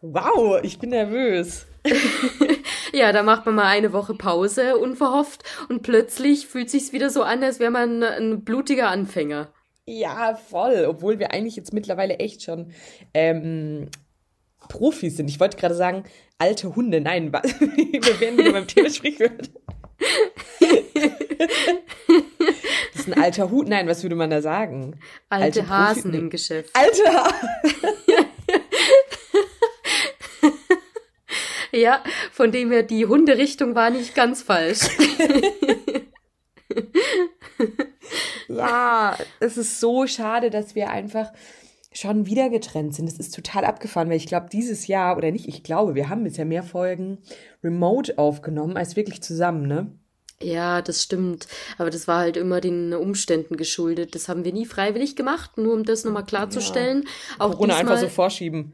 wow, ich bin nervös. ja, da macht man mal eine Woche Pause unverhofft und plötzlich fühlt sich's wieder so an, als wäre man ein blutiger Anfänger. Ja, voll. Obwohl wir eigentlich jetzt mittlerweile echt schon ähm, Profis sind. Ich wollte gerade sagen, alte Hunde. Nein, wir werden wieder beim Thema Sprichwort. das ist ein alter Hut. Nein, was würde man da sagen? Alte, alte Hasen Profi im Geschäft. Alte Hasen. ja, von dem her, die Hunderichtung war nicht ganz falsch. ja, es ist so schade, dass wir einfach schon wieder getrennt sind. Das ist total abgefahren, weil ich glaube, dieses Jahr, oder nicht, ich glaube, wir haben bisher mehr Folgen remote aufgenommen als wirklich zusammen, ne? Ja, das stimmt. Aber das war halt immer den Umständen geschuldet. Das haben wir nie freiwillig gemacht, nur um das nochmal klarzustellen. Ja. Auch Corona diesmal... einfach so vorschieben.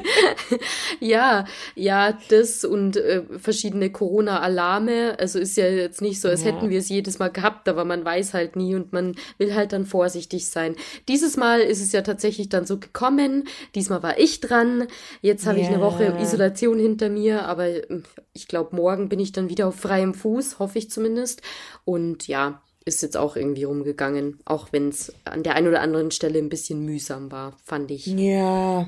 ja, ja, das und äh, verschiedene Corona-Alarme. Also ist ja jetzt nicht so, als ja. hätten wir es jedes Mal gehabt, aber man weiß halt nie und man will halt dann vorsichtig sein. Dieses Mal ist es ja tatsächlich dann so gekommen. Diesmal war ich dran. Jetzt habe yeah. ich eine Woche Isolation hinter mir, aber ähm, ich glaube, morgen bin ich dann wieder auf freiem Fuß, hoffe ich zumindest. Und ja, ist jetzt auch irgendwie rumgegangen, auch wenn es an der einen oder anderen Stelle ein bisschen mühsam war, fand ich. Ja.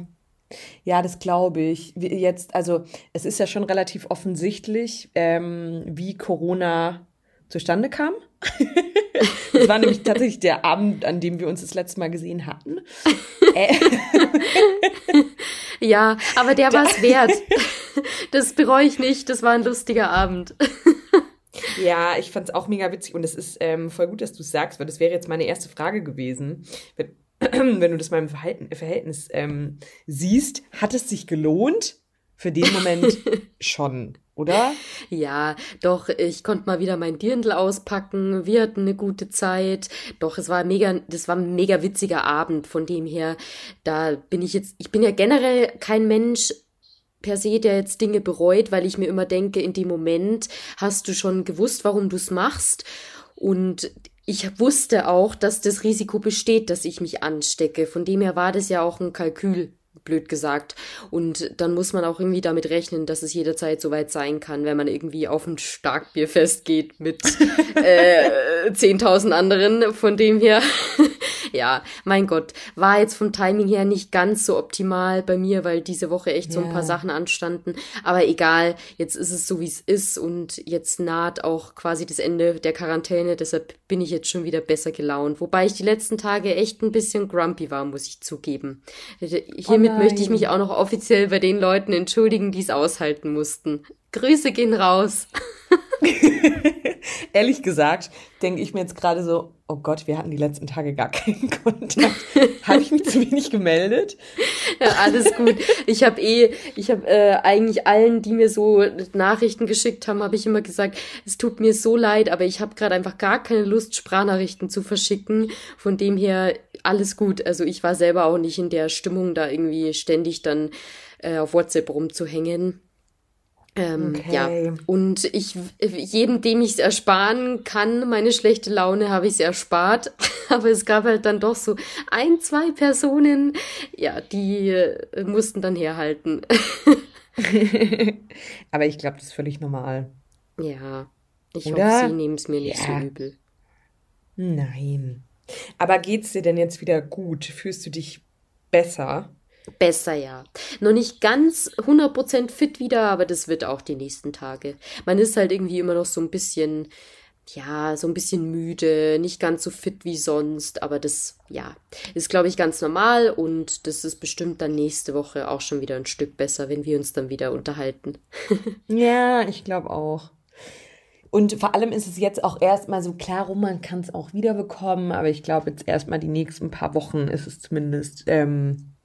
Ja, das glaube ich. Jetzt, also es ist ja schon relativ offensichtlich, ähm, wie Corona zustande kam. das war nämlich tatsächlich der Abend, an dem wir uns das letzte Mal gesehen hatten. Äh. ja, aber der war es wert. Das bereue ich nicht. Das war ein lustiger Abend. Ja, ich fand es auch mega witzig und es ist ähm, voll gut, dass du es sagst, weil das wäre jetzt meine erste Frage gewesen. Wenn, wenn du das mal im Verhalten, Verhältnis ähm, siehst, hat es sich gelohnt? Für den Moment schon, oder? Ja, doch, ich konnte mal wieder mein Dirndl auspacken. Wir hatten eine gute Zeit. Doch, es war mega, das war ein mega witziger Abend. Von dem her, da bin ich jetzt, ich bin ja generell kein Mensch, per se, der jetzt Dinge bereut, weil ich mir immer denke, in dem Moment hast du schon gewusst, warum du es machst. Und ich wusste auch, dass das Risiko besteht, dass ich mich anstecke. Von dem her war das ja auch ein Kalkül, blöd gesagt. Und dann muss man auch irgendwie damit rechnen, dass es jederzeit soweit sein kann, wenn man irgendwie auf ein Starkbierfest geht mit äh, 10.000 anderen. Von dem her ja, mein Gott, war jetzt vom Timing her nicht ganz so optimal bei mir, weil diese Woche echt so ein paar Sachen anstanden. Aber egal, jetzt ist es so, wie es ist und jetzt naht auch quasi das Ende der Quarantäne. Deshalb bin ich jetzt schon wieder besser gelaunt. Wobei ich die letzten Tage echt ein bisschen grumpy war, muss ich zugeben. Hiermit oh möchte ich mich auch noch offiziell bei den Leuten entschuldigen, die es aushalten mussten. Grüße gehen raus. Ehrlich gesagt, denke ich mir jetzt gerade so, oh Gott, wir hatten die letzten Tage gar keinen Kontakt. habe ich mich zu wenig gemeldet? Ja, alles gut. Ich habe eh, ich habe äh, eigentlich allen, die mir so Nachrichten geschickt haben, habe ich immer gesagt, es tut mir so leid, aber ich habe gerade einfach gar keine Lust, Sprachnachrichten zu verschicken. Von dem her alles gut. Also ich war selber auch nicht in der Stimmung, da irgendwie ständig dann äh, auf WhatsApp rumzuhängen. Ähm, okay. Ja, und ich, jedem, dem ich es ersparen kann, meine schlechte Laune, habe ich es erspart. Aber es gab halt dann doch so ein, zwei Personen, ja, die äh, mussten dann herhalten. Aber ich glaube, das ist völlig normal. Ja, ich Oder? hoffe, sie nehmen es mir nicht ja. so übel. Nein. Aber geht's dir denn jetzt wieder gut? Fühlst du dich besser? Besser, ja. Noch nicht ganz 100% fit wieder, aber das wird auch die nächsten Tage. Man ist halt irgendwie immer noch so ein bisschen, ja, so ein bisschen müde, nicht ganz so fit wie sonst, aber das, ja, ist, glaube ich, ganz normal und das ist bestimmt dann nächste Woche auch schon wieder ein Stück besser, wenn wir uns dann wieder unterhalten. ja, ich glaube auch. Und vor allem ist es jetzt auch erstmal so klar, man kann es auch wieder bekommen, aber ich glaube jetzt erstmal die nächsten paar Wochen ist es zumindest ähm,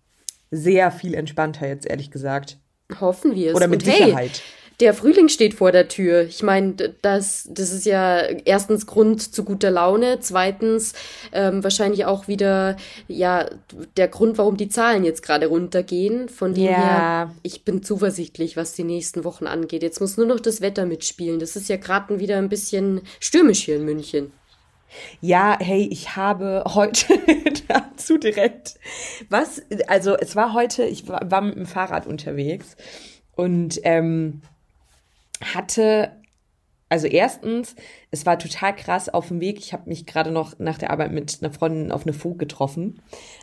sehr viel entspannter jetzt, ehrlich gesagt. Hoffen wir es. Oder mit Und Sicherheit. Hey, der Frühling steht vor der Tür. Ich meine, das, das ist ja erstens Grund zu guter Laune, zweitens ähm, wahrscheinlich auch wieder ja der Grund, warum die Zahlen jetzt gerade runtergehen. Von dem ja. her, ich bin zuversichtlich, was die nächsten Wochen angeht. Jetzt muss nur noch das Wetter mitspielen. Das ist ja gerade wieder ein bisschen stürmisch hier in München. Ja, hey, ich habe heute dazu direkt was, also es war heute, ich war, mit dem Fahrrad unterwegs und ähm, hatte, also erstens, es war total krass auf dem Weg. Ich habe mich gerade noch nach der Arbeit mit einer Freundin auf eine Fug getroffen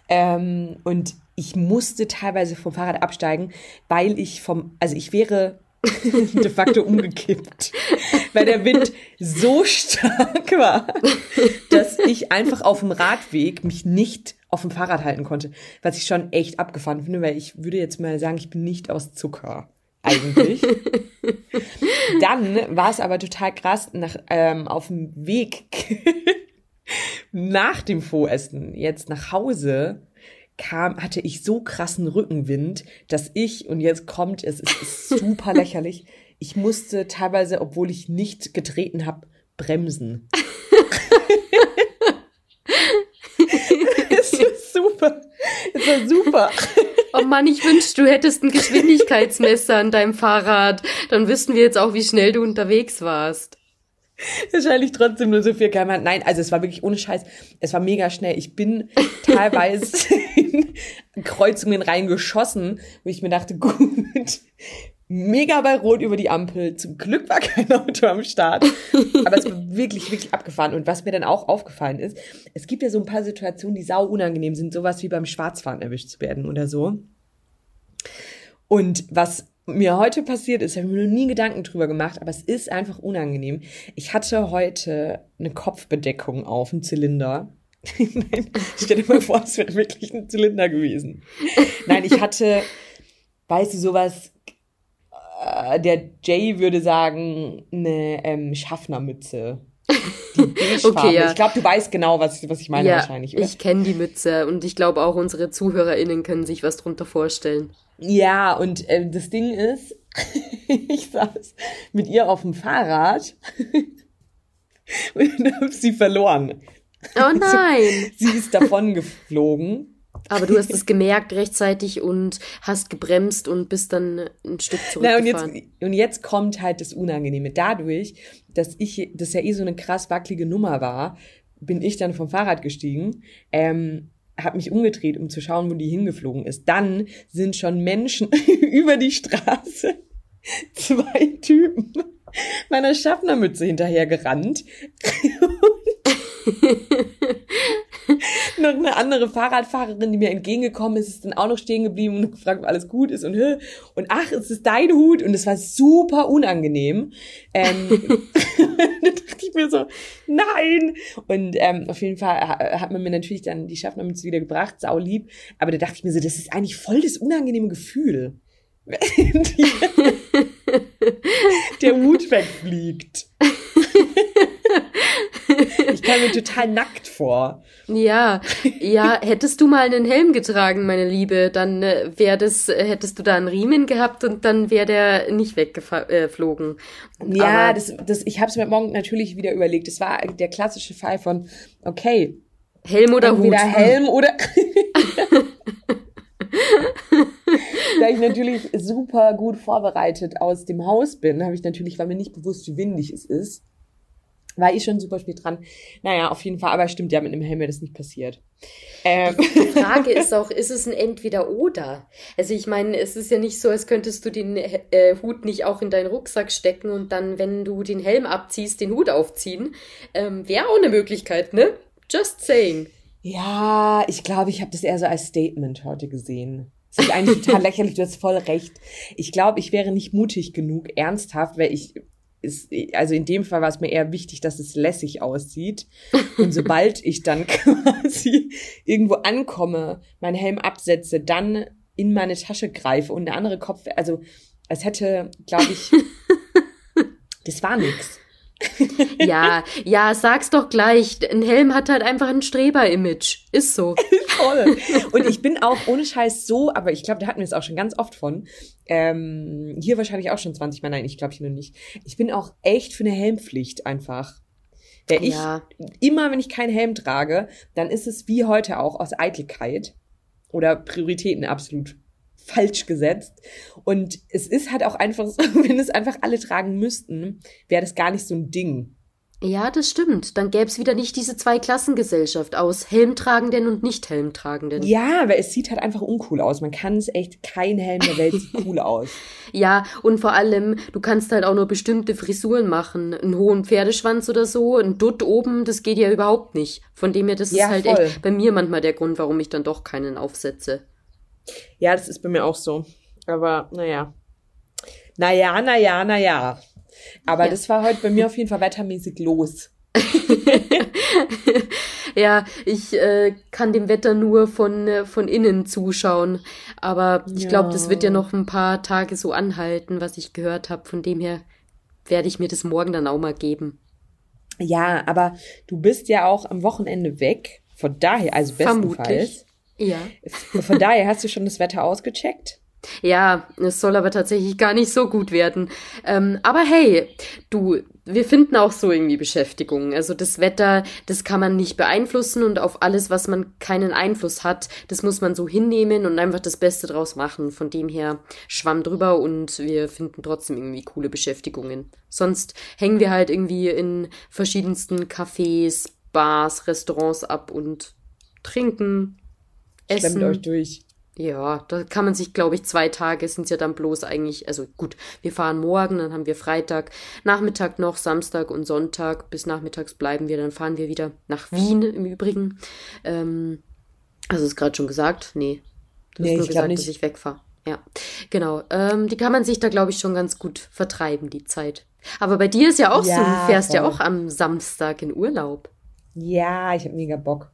ähm, und ich musste teilweise vom Fahrrad absteigen, weil ich vom, also ich wäre de facto umgekippt, weil der Wind so stark war, dass ich einfach auf dem Radweg mich nicht auf dem Fahrrad halten konnte, was ich schon echt abgefahren finde, weil ich würde jetzt mal sagen, ich bin nicht aus Zucker eigentlich. Dann war es aber total krass, nach, ähm, auf dem Weg nach dem Voressen jetzt nach Hause kam, hatte ich so krassen Rückenwind, dass ich, und jetzt kommt es, es ist super lächerlich, ich musste teilweise, obwohl ich nicht getreten habe, bremsen. es ist super. Es war super. Oh Mann, ich wünschte, du hättest ein Geschwindigkeitsmesser an deinem Fahrrad. Dann wüssten wir jetzt auch, wie schnell du unterwegs warst. Wahrscheinlich trotzdem nur so viel km Nein, also es war wirklich ohne Scheiß. Es war mega schnell. Ich bin teilweise in Kreuzungen reingeschossen, wo ich mir dachte, gut, mega bei Rot über die Ampel. Zum Glück war kein Auto am Start. Aber es war wirklich, wirklich abgefahren. Und was mir dann auch aufgefallen ist, es gibt ja so ein paar Situationen, die sau unangenehm sind. Sowas wie beim Schwarzfahren erwischt zu werden oder so. Und was mir heute passiert ist, habe ich mir noch nie Gedanken drüber gemacht, aber es ist einfach unangenehm. Ich hatte heute eine Kopfbedeckung auf, einen Zylinder. Nein, stell dir mal vor, es wäre wirklich ein Zylinder gewesen. Nein, ich hatte, weißt du, sowas, äh, der Jay würde sagen, eine ähm, Schaffnermütze. okay, ja. Ich glaube, du weißt genau, was, was ich meine ja, wahrscheinlich. Oder? Ich kenne die Mütze und ich glaube auch unsere ZuhörerInnen können sich was drunter vorstellen. Ja, und äh, das Ding ist, ich saß mit ihr auf dem Fahrrad und habe sie verloren. Oh nein! sie ist davon geflogen. Aber du hast es gemerkt rechtzeitig und hast gebremst und bist dann ein Stück zurückgefahren. Na, und, jetzt, und jetzt kommt halt das Unangenehme. Dadurch, dass ich, das ja eh so eine krass wackelige Nummer war, bin ich dann vom Fahrrad gestiegen. Ähm, habe mich umgedreht, um zu schauen, wo die hingeflogen ist. Dann sind schon Menschen über die Straße, zwei Typen, meiner Schaffnermütze hinterhergerannt. noch eine andere Fahrradfahrerin, die mir entgegengekommen ist, ist dann auch noch stehen geblieben und gefragt, ob alles gut ist und und ach, ist es dein Hut? Und es war super unangenehm. Ähm, dann dachte ich mir so, nein. Und ähm, auf jeden Fall hat man mir natürlich dann die Schaffnermütze wieder gebracht, sau lieb. Aber da dachte ich mir so, das ist eigentlich voll das unangenehme Gefühl. der Hut wegfliegt. Ich kam mir total nackt vor. Ja, ja, hättest du mal einen Helm getragen, meine Liebe, dann äh, wäre das, äh, hättest du da einen Riemen gehabt und dann wäre der nicht weggeflogen. Äh, ja, Aber das, das, ich habe es mir morgen natürlich wieder überlegt. Das war der klassische Fall von, okay. Helm oder Entweder Hut. Helm oder. da ich natürlich super gut vorbereitet aus dem Haus bin, habe ich natürlich, war mir nicht bewusst, wie windig es ist, war ich schon super spät dran. Naja, auf jeden Fall, aber stimmt ja, mit einem Helm wäre das nicht passiert. Ähm. Die Frage ist auch, ist es ein Entweder-Oder? Also ich meine, es ist ja nicht so, als könntest du den äh, Hut nicht auch in deinen Rucksack stecken und dann, wenn du den Helm abziehst, den Hut aufziehen. Ähm, wäre auch eine Möglichkeit, ne? Just saying. Ja, ich glaube, ich habe das eher so als Statement heute gesehen. Das ist eigentlich total lächerlich, du hast voll recht. Ich glaube, ich wäre nicht mutig genug, ernsthaft, weil ich ist, also in dem Fall war es mir eher wichtig, dass es lässig aussieht. Und sobald ich dann quasi irgendwo ankomme, meinen Helm absetze, dann in meine Tasche greife und eine andere Kopf, also als hätte, glaube ich, das war nix ja, ja, sag's doch gleich. Ein Helm hat halt einfach ein Streber-Image. Ist so. Voll. Und ich bin auch ohne Scheiß so, aber ich glaube, da hatten wir es auch schon ganz oft von. Ähm, hier wahrscheinlich auch schon 20 Mal. Nein, ich glaube ich nur nicht. Ich bin auch echt für eine Helmpflicht einfach. Der ich, ja. immer wenn ich keinen Helm trage, dann ist es wie heute auch aus Eitelkeit oder Prioritäten absolut falsch gesetzt. Und es ist halt auch einfach so, wenn es einfach alle tragen müssten, wäre das gar nicht so ein Ding. Ja, das stimmt. Dann gäbe es wieder nicht diese Zweiklassengesellschaft aus Helmtragenden und Nicht-Helmtragenden. Ja, weil es sieht halt einfach uncool aus. Man kann es echt, kein Helm der Welt sieht cool aus. Ja, und vor allem, du kannst halt auch nur bestimmte Frisuren machen. Einen hohen Pferdeschwanz oder so, ein Dutt oben, das geht ja überhaupt nicht. Von dem her, das ja, ist halt voll. echt bei mir manchmal der Grund, warum ich dann doch keinen aufsetze. Ja, das ist bei mir auch so. Aber naja. Naja, naja, naja. Aber ja. das war heute bei mir auf jeden Fall wettermäßig los. ja, ich äh, kann dem Wetter nur von, äh, von innen zuschauen. Aber ich ja. glaube, das wird ja noch ein paar Tage so anhalten, was ich gehört habe. Von dem her werde ich mir das morgen dann auch mal geben. Ja, aber du bist ja auch am Wochenende weg. Von daher, also bestenfalls. Vermutlich. Ja. Von daher hast du schon das Wetter ausgecheckt? Ja, es soll aber tatsächlich gar nicht so gut werden. Ähm, aber hey, du, wir finden auch so irgendwie Beschäftigung. Also das Wetter, das kann man nicht beeinflussen und auf alles, was man keinen Einfluss hat, das muss man so hinnehmen und einfach das Beste draus machen. Von dem her schwamm drüber und wir finden trotzdem irgendwie coole Beschäftigungen. Sonst hängen wir halt irgendwie in verschiedensten Cafés, Bars, Restaurants ab und trinken, essen. Stemmt euch durch. Ja, da kann man sich, glaube ich, zwei Tage sind ja dann bloß eigentlich, also gut, wir fahren morgen, dann haben wir Freitag, Nachmittag noch, Samstag und Sonntag, bis nachmittags bleiben wir, dann fahren wir wieder nach Wien im Übrigen. Ähm, also ist gerade schon gesagt, nee, du nee, hast nur gesagt, dass ich wegfahre. Ja, genau. Ähm, die kann man sich da, glaube ich, schon ganz gut vertreiben, die Zeit. Aber bei dir ist ja auch ja, so, du fährst voll. ja auch am Samstag in Urlaub. Ja, ich habe mega Bock.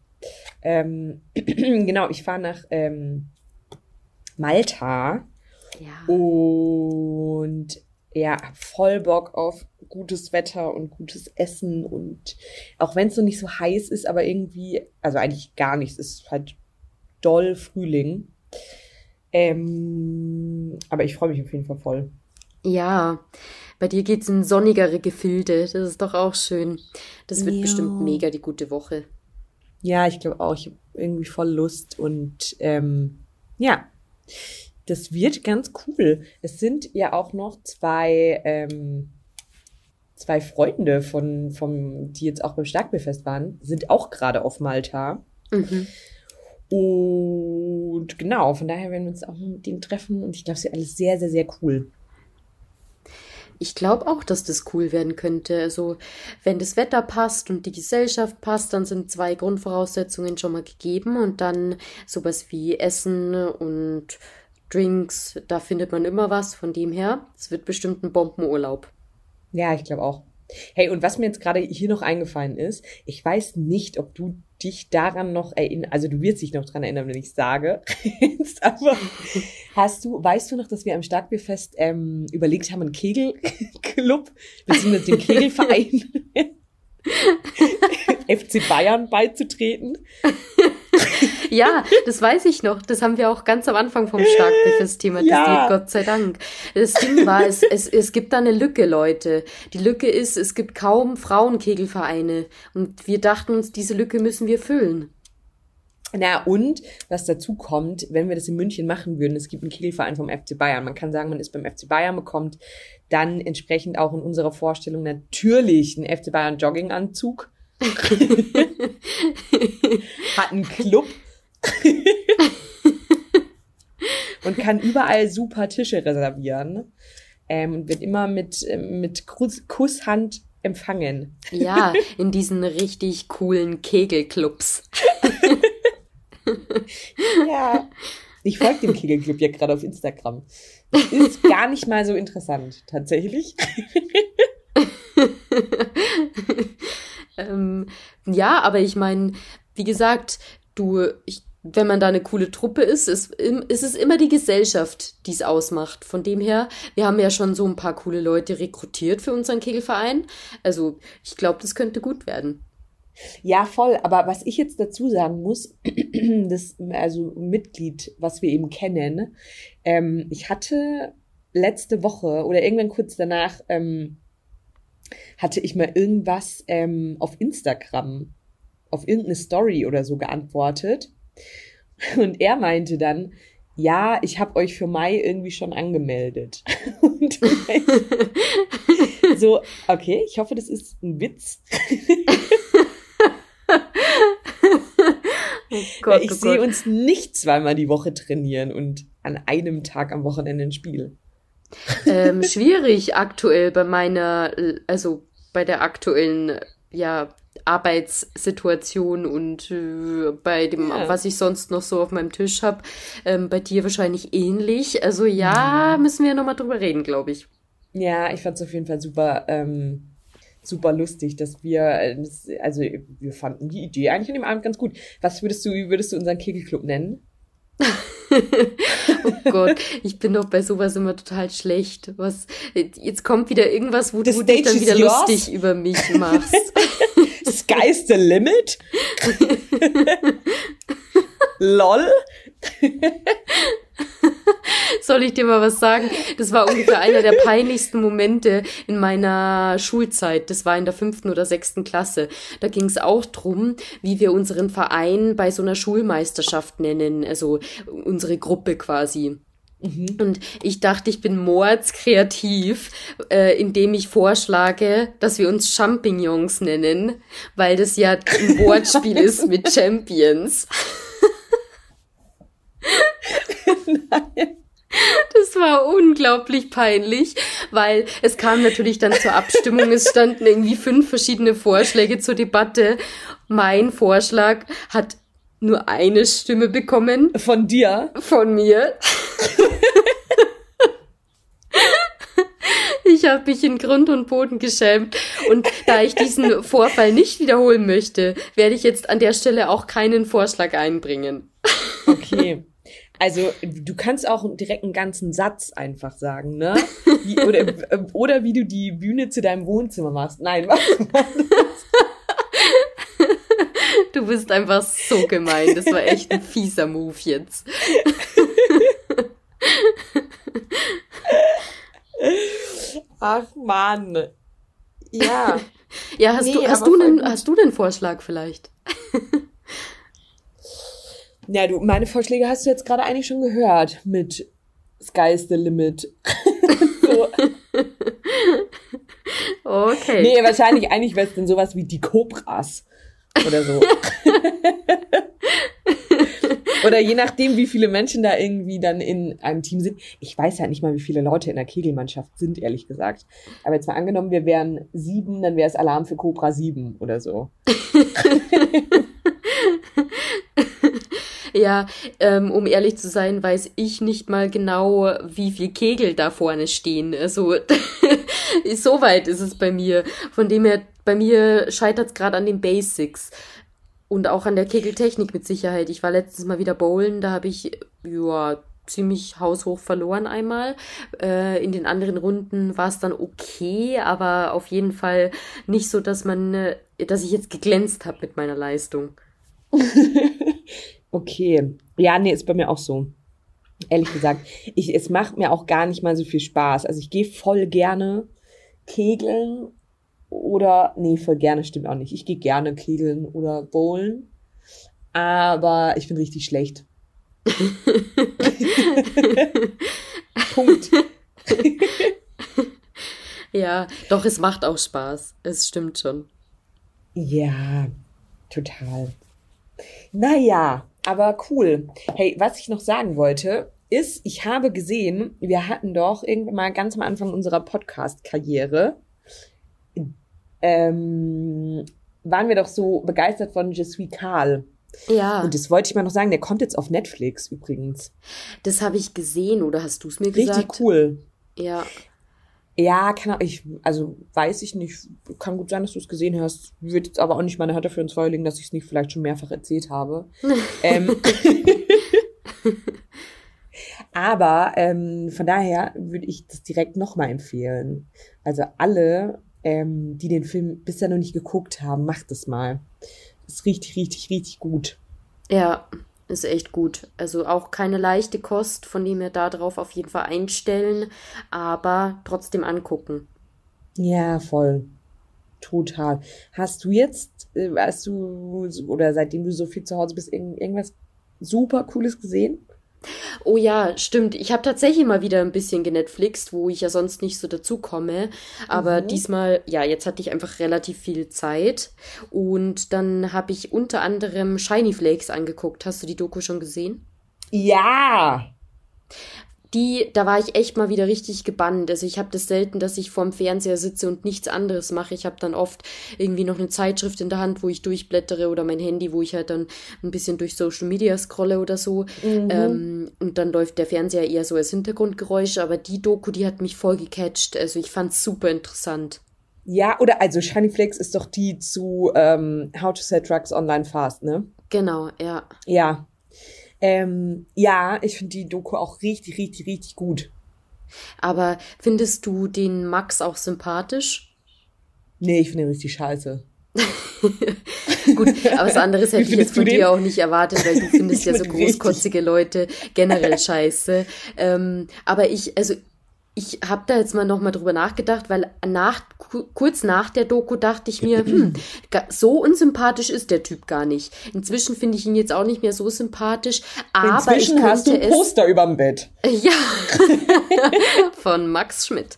Ähm, genau, ich fahre nach ähm, Malta. Ja. Und ja, voll Bock auf gutes Wetter und gutes Essen und auch wenn es so nicht so heiß ist, aber irgendwie, also eigentlich gar nichts, es ist halt doll Frühling. Ähm, aber ich freue mich auf jeden Fall voll. Ja, bei dir geht's in sonnigere Gefilde, das ist doch auch schön. Das wird ja. bestimmt mega die gute Woche. Ja, ich glaube auch, ich habe irgendwie voll Lust und ähm, ja, das wird ganz cool. Es sind ja auch noch zwei, ähm, zwei Freunde von, vom, die jetzt auch beim Starkbierfest waren, sind auch gerade auf Malta. Mhm. Und genau, von daher werden wir uns auch mit denen treffen und ich glaube, es wird alles sehr, sehr, sehr cool. Ich glaube auch, dass das cool werden könnte. Also, wenn das Wetter passt und die Gesellschaft passt, dann sind zwei Grundvoraussetzungen schon mal gegeben und dann sowas wie Essen und Drinks, da findet man immer was. Von dem her, es wird bestimmt ein Bombenurlaub. Ja, ich glaube auch. Hey, und was mir jetzt gerade hier noch eingefallen ist, ich weiß nicht, ob du dich daran noch erinnern, also du wirst dich noch daran erinnern, wenn ich sage, aber hast du, weißt du noch, dass wir am Starkbierfest ähm, überlegt haben, einen Kegelclub, beziehungsweise den Kegelverein FC Bayern beizutreten? ja, das weiß ich noch. Das haben wir auch ganz am Anfang vom Starkbierfest thematisiert, ja. Gott sei Dank. Das Ding war, es, es, es gibt da eine Lücke, Leute. Die Lücke ist, es gibt kaum Frauenkegelvereine. Und wir dachten uns, diese Lücke müssen wir füllen. Na, und was dazu kommt, wenn wir das in München machen würden, es gibt einen Kegelverein vom FC Bayern. Man kann sagen, man ist beim FC Bayern, bekommt dann entsprechend auch in unserer Vorstellung natürlich einen FC Bayern Jogginganzug. Hat einen Club. und kann überall super Tische reservieren. Ähm, und wird immer mit, mit Kusshand empfangen. Ja, in diesen richtig coolen Kegelclubs. ja. Ich folge dem Kegelclub ja gerade auf Instagram. Das ist gar nicht mal so interessant, tatsächlich. ähm, ja, aber ich meine, wie gesagt, du, ich, wenn man da eine coole Truppe ist, ist, ist es immer die Gesellschaft, die es ausmacht. Von dem her, wir haben ja schon so ein paar coole Leute rekrutiert für unseren Kegelverein. Also ich glaube, das könnte gut werden. Ja, voll. Aber was ich jetzt dazu sagen muss, das, also Mitglied, was wir eben kennen, ähm, ich hatte letzte Woche oder irgendwann kurz danach, ähm, hatte ich mal irgendwas ähm, auf Instagram, auf irgendeine Story oder so geantwortet. Und er meinte dann, ja, ich habe euch für Mai irgendwie schon angemeldet. so, okay, ich hoffe, das ist ein Witz. oh Gott, ich oh sehe uns nicht zweimal die Woche trainieren und an einem Tag am Wochenende ein Spiel. Ähm, schwierig aktuell bei meiner, also bei der aktuellen, ja, Arbeitssituation und äh, bei dem, ja. was ich sonst noch so auf meinem Tisch habe. Ähm, bei dir wahrscheinlich ähnlich. Also ja, mhm. müssen wir nochmal drüber reden, glaube ich. Ja, ich fand es auf jeden Fall super, ähm, super lustig, dass wir, also wir fanden die Idee eigentlich an dem Abend ganz gut. Was würdest du, würdest du unseren Kegelclub nennen? oh Gott, ich bin doch bei sowas immer total schlecht. Was jetzt kommt wieder irgendwas, wo The du dich dann wieder lustig über mich machst. Sky's the limit? Lol. Soll ich dir mal was sagen? Das war ungefähr einer der peinlichsten Momente in meiner Schulzeit. Das war in der fünften oder sechsten Klasse. Da ging es auch drum, wie wir unseren Verein bei so einer Schulmeisterschaft nennen, also unsere Gruppe quasi. Mhm. Und ich dachte, ich bin mordskreativ, äh, indem ich vorschlage, dass wir uns Champignons nennen, weil das ja ein Wortspiel ist mit Champions. Nein. Das war unglaublich peinlich, weil es kam natürlich dann zur Abstimmung. Es standen irgendwie fünf verschiedene Vorschläge zur Debatte. Mein Vorschlag hat nur eine Stimme bekommen. Von dir? Von mir. Ich habe mich in Grund und Boden geschämt. Und da ich diesen Vorfall nicht wiederholen möchte, werde ich jetzt an der Stelle auch keinen Vorschlag einbringen. Okay. Also du kannst auch direkt einen ganzen Satz einfach sagen, ne? Wie, oder, oder wie du die Bühne zu deinem Wohnzimmer machst. Nein, was? Du bist einfach so gemein. Das war echt ein fieser Move jetzt. Ach Mann. Ja. Ja, hast nee, du hast du einen hast du den Vorschlag vielleicht? Ja, du, meine Vorschläge hast du jetzt gerade eigentlich schon gehört mit Sky's the Limit. so. Okay. Nee, wahrscheinlich eigentlich wäre es denn sowas wie die Cobras oder so. oder je nachdem, wie viele Menschen da irgendwie dann in einem Team sind. Ich weiß ja nicht mal, wie viele Leute in der Kegelmannschaft sind, ehrlich gesagt. Aber jetzt mal angenommen, wir wären sieben, dann wäre es Alarm für Cobra sieben oder so. Ja, ähm, um ehrlich zu sein, weiß ich nicht mal genau, wie viel Kegel da vorne stehen. Also so weit ist es bei mir. Von dem her, bei mir scheitert es gerade an den Basics. Und auch an der Kegeltechnik mit Sicherheit. Ich war letztes Mal wieder bowlen, da habe ich, ja, ziemlich haushoch verloren einmal. Äh, in den anderen Runden war es dann okay, aber auf jeden Fall nicht so, dass man, äh, dass ich jetzt geglänzt habe mit meiner Leistung. Okay. Ja, nee, ist bei mir auch so. Ehrlich gesagt, ich, es macht mir auch gar nicht mal so viel Spaß. Also ich gehe voll gerne kegeln oder, nee, voll gerne stimmt auch nicht. Ich gehe gerne kegeln oder bowlen, aber ich bin richtig schlecht. Punkt. ja, doch, es macht auch Spaß. Es stimmt schon. Ja, total. Naja, aber cool. Hey, was ich noch sagen wollte, ist, ich habe gesehen, wir hatten doch irgendwann mal ganz am Anfang unserer Podcast-Karriere, ähm, waren wir doch so begeistert von Je suis Karl. Ja. Und das wollte ich mal noch sagen, der kommt jetzt auf Netflix übrigens. Das habe ich gesehen, oder hast du es mir gesagt? Richtig cool. Ja. Ja, kann ich, also weiß ich nicht. Kann gut sein, dass du es gesehen hast. Würde jetzt aber auch nicht meine Hand dafür ins Feuer legen, dass ich es nicht vielleicht schon mehrfach erzählt habe. ähm, aber ähm, von daher würde ich das direkt nochmal empfehlen. Also alle, ähm, die den Film bisher noch nicht geguckt haben, macht es mal. Ist richtig, richtig, richtig gut. Ja, ist echt gut. Also auch keine leichte Kost, von dem wir darauf auf jeden Fall einstellen, aber trotzdem angucken. Ja, voll. Total. Hast du jetzt, äh, hast du, oder seitdem du so viel zu Hause bist, irgendwas super Cooles gesehen? Oh ja, stimmt. Ich habe tatsächlich mal wieder ein bisschen genetflixt, wo ich ja sonst nicht so dazu komme. Aber mhm. diesmal, ja, jetzt hatte ich einfach relativ viel Zeit. Und dann habe ich unter anderem Shiny Flakes angeguckt. Hast du die Doku schon gesehen? Ja die, da war ich echt mal wieder richtig gebannt. Also ich habe das selten, dass ich vorm Fernseher sitze und nichts anderes mache. Ich habe dann oft irgendwie noch eine Zeitschrift in der Hand, wo ich durchblättere oder mein Handy, wo ich halt dann ein bisschen durch Social Media scrolle oder so. Mhm. Ähm, und dann läuft der Fernseher eher so als Hintergrundgeräusch. Aber die Doku, die hat mich voll gecatcht. Also ich fand's super interessant. Ja, oder also Shiny Flakes ist doch die zu ähm, How to Sell Drugs Online Fast, ne? Genau, ja. Ja, ähm, ja, ich finde die Doku auch richtig, richtig, richtig gut. Aber findest du den Max auch sympathisch? Nee, ich finde ihn richtig scheiße. Gut, aber was anderes hätte ich jetzt von dir auch nicht erwartet, weil du findest ja so großkotzige Leute generell scheiße. Ähm, aber ich, also ich habe da jetzt mal nochmal drüber nachgedacht, weil nach, kurz nach der Doku dachte ich mir, hm, so unsympathisch ist der Typ gar nicht. Inzwischen finde ich ihn jetzt auch nicht mehr so sympathisch, aber Inzwischen ich hast du ein Poster es, überm Bett. Ja, von Max Schmidt.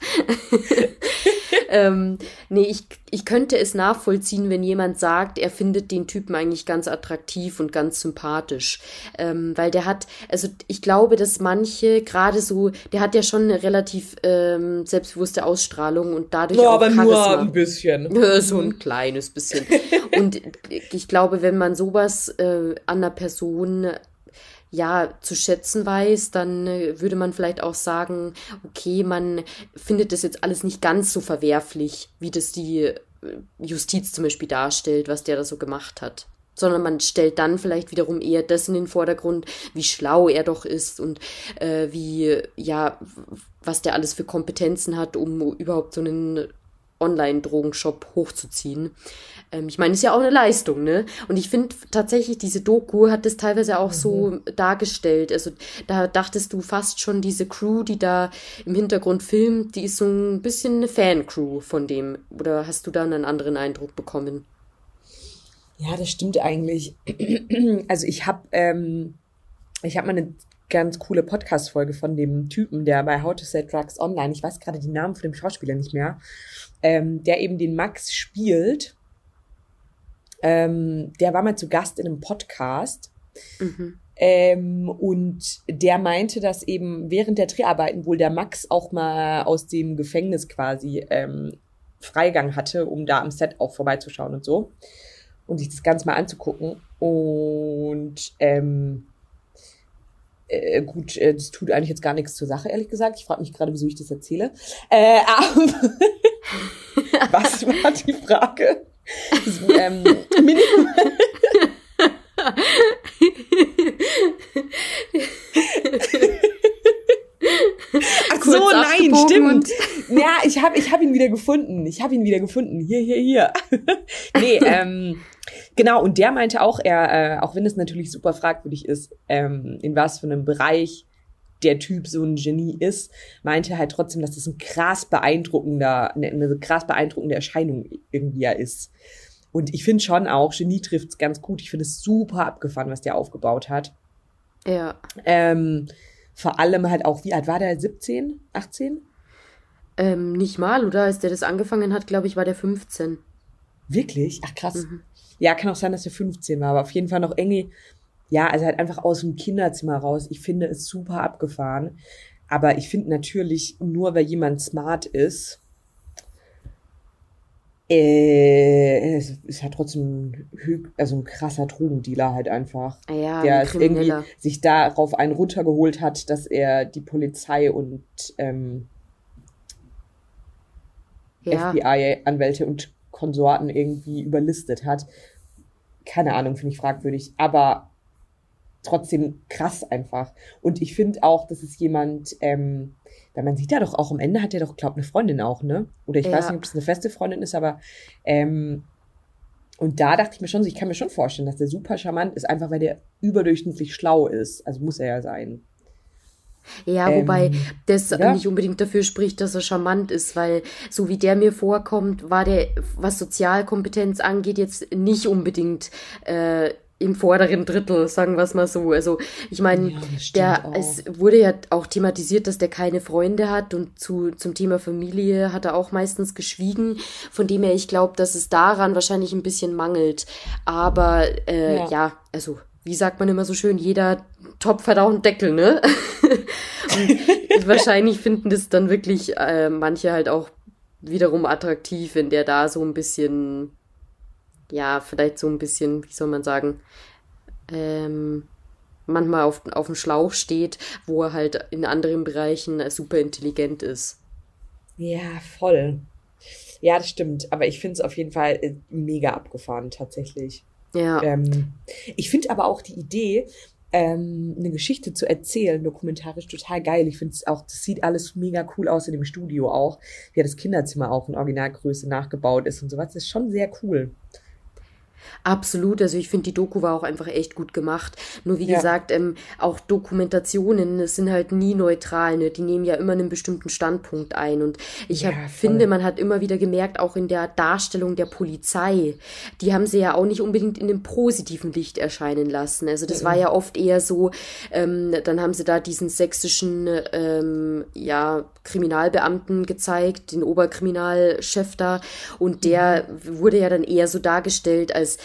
ähm, nee, ich, ich könnte es nachvollziehen, wenn jemand sagt, er findet den Typen eigentlich ganz attraktiv und ganz sympathisch. Ähm, weil der hat, also ich glaube, dass manche, gerade so, der hat ja schon eine relativ ähm, selbstbewusste Ausstrahlung und dadurch ja, auch aber Charisma. nur ein bisschen. so ein kleines bisschen. und ich glaube, wenn man sowas äh, an einer Person ja zu schätzen weiß, dann äh, würde man vielleicht auch sagen, okay, man findet das jetzt alles nicht ganz so verwerflich, wie das die äh, Justiz zum Beispiel darstellt, was der da so gemacht hat. Sondern man stellt dann vielleicht wiederum eher das in den Vordergrund, wie schlau er doch ist und äh, wie, ja, was der alles für Kompetenzen hat, um überhaupt so einen Online-Drogenshop hochzuziehen. Ähm, ich meine, ist ja auch eine Leistung, ne? Und ich finde tatsächlich, diese Doku hat das teilweise auch mhm. so dargestellt. Also da dachtest du fast schon, diese Crew, die da im Hintergrund filmt, die ist so ein bisschen eine Fan-Crew von dem. Oder hast du da einen anderen Eindruck bekommen? Ja, das stimmt eigentlich. Also ich habe ähm, ich habe mal eine ganz coole Podcast-Folge von dem Typen, der bei How to Sell Drugs Online, ich weiß gerade die Namen von dem Schauspieler nicht mehr, ähm, der eben den Max spielt. Ähm, der war mal zu Gast in einem Podcast. Mhm. Ähm, und der meinte, dass eben während der Dreharbeiten wohl der Max auch mal aus dem Gefängnis quasi ähm, Freigang hatte, um da am Set auch vorbeizuschauen und so. Und sich das Ganze mal anzugucken. Und ähm, äh, gut, äh, das tut eigentlich jetzt gar nichts zur Sache, ehrlich gesagt. Ich frage mich gerade, wieso ich das erzähle. Äh, aber was war die Frage? So, ähm, Ach so, nein, stimmt. Ja, ich habe ich hab ihn wieder gefunden. Ich habe ihn wieder gefunden. Hier, hier, hier. nee, ähm, genau. Und der meinte auch, er, äh, auch wenn es natürlich super fragwürdig ist, ähm, in was für einem Bereich der Typ so ein Genie ist, meinte halt trotzdem, dass das ein krass beeindruckender, eine, eine krass beeindruckende Erscheinung irgendwie ja ist. Und ich finde schon auch, Genie trifft's ganz gut. Ich finde es super abgefahren, was der aufgebaut hat. Ja. Ähm, vor allem halt auch, wie alt war der? 17? 18? Ähm, nicht mal, oder? Als der das angefangen hat, glaube ich, war der 15. Wirklich? Ach krass. Mhm. Ja, kann auch sein, dass er 15 war, aber auf jeden Fall noch irgendwie, ja, also halt einfach aus dem Kinderzimmer raus. Ich finde es super abgefahren. Aber ich finde natürlich, nur weil jemand smart ist, äh, es ist halt trotzdem also ein krasser Drogendealer halt einfach. Ah ja, der es irgendwie sich darauf einen runtergeholt hat, dass er die Polizei und ähm, ja. FBI-Anwälte und Konsorten irgendwie überlistet hat. Keine Ahnung, finde ich fragwürdig. Aber trotzdem krass einfach. Und ich finde auch, dass es jemand, ähm, weil man sieht ja doch auch am Ende hat er doch, glaube eine Freundin auch, ne? Oder ich ja. weiß nicht, ob es eine feste Freundin ist, aber ähm, und da dachte ich mir schon, ich kann mir schon vorstellen, dass der super charmant ist, einfach weil der überdurchschnittlich schlau ist. Also muss er ja sein. Ja, ähm, wobei das ja. nicht unbedingt dafür spricht, dass er charmant ist, weil so wie der mir vorkommt, war der, was Sozialkompetenz angeht, jetzt nicht unbedingt äh, im vorderen Drittel, sagen wir es mal so. Also ich meine, ja, der auch. es wurde ja auch thematisiert, dass der keine Freunde hat und zu zum Thema Familie hat er auch meistens geschwiegen. Von dem her, ich glaube, dass es daran wahrscheinlich ein bisschen mangelt. Aber äh, ja. ja, also wie sagt man immer so schön, jeder Topf hat auch einen Deckel, ne? und wahrscheinlich finden das dann wirklich äh, manche halt auch wiederum attraktiv, wenn der da so ein bisschen ja, vielleicht so ein bisschen, wie soll man sagen, ähm, manchmal auf, auf dem Schlauch steht, wo er halt in anderen Bereichen super intelligent ist. Ja, voll. Ja, das stimmt. Aber ich finde es auf jeden Fall äh, mega abgefahren, tatsächlich. Ja. Ähm, ich finde aber auch die Idee, ähm, eine Geschichte zu erzählen, dokumentarisch total geil. Ich finde es auch, das sieht alles mega cool aus in dem Studio auch, wie das Kinderzimmer auch in Originalgröße nachgebaut ist und sowas. Das ist schon sehr cool. Absolut, also ich finde, die Doku war auch einfach echt gut gemacht. Nur wie ja. gesagt, ähm, auch Dokumentationen sind halt nie neutral, ne? die nehmen ja immer einen bestimmten Standpunkt ein. Und ich ja, hab, finde, man hat immer wieder gemerkt, auch in der Darstellung der Polizei, die haben sie ja auch nicht unbedingt in einem positiven Licht erscheinen lassen. Also das mhm. war ja oft eher so, ähm, dann haben sie da diesen sächsischen ähm, ja, Kriminalbeamten gezeigt, den Oberkriminalchef da, und der mhm. wurde ja dann eher so dargestellt als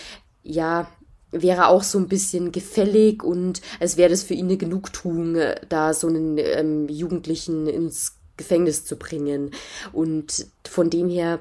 ja, wäre auch so ein bisschen gefällig und als wäre das für ihn eine Genugtuung, äh, da so einen ähm, Jugendlichen ins Gefängnis zu bringen. Und von dem her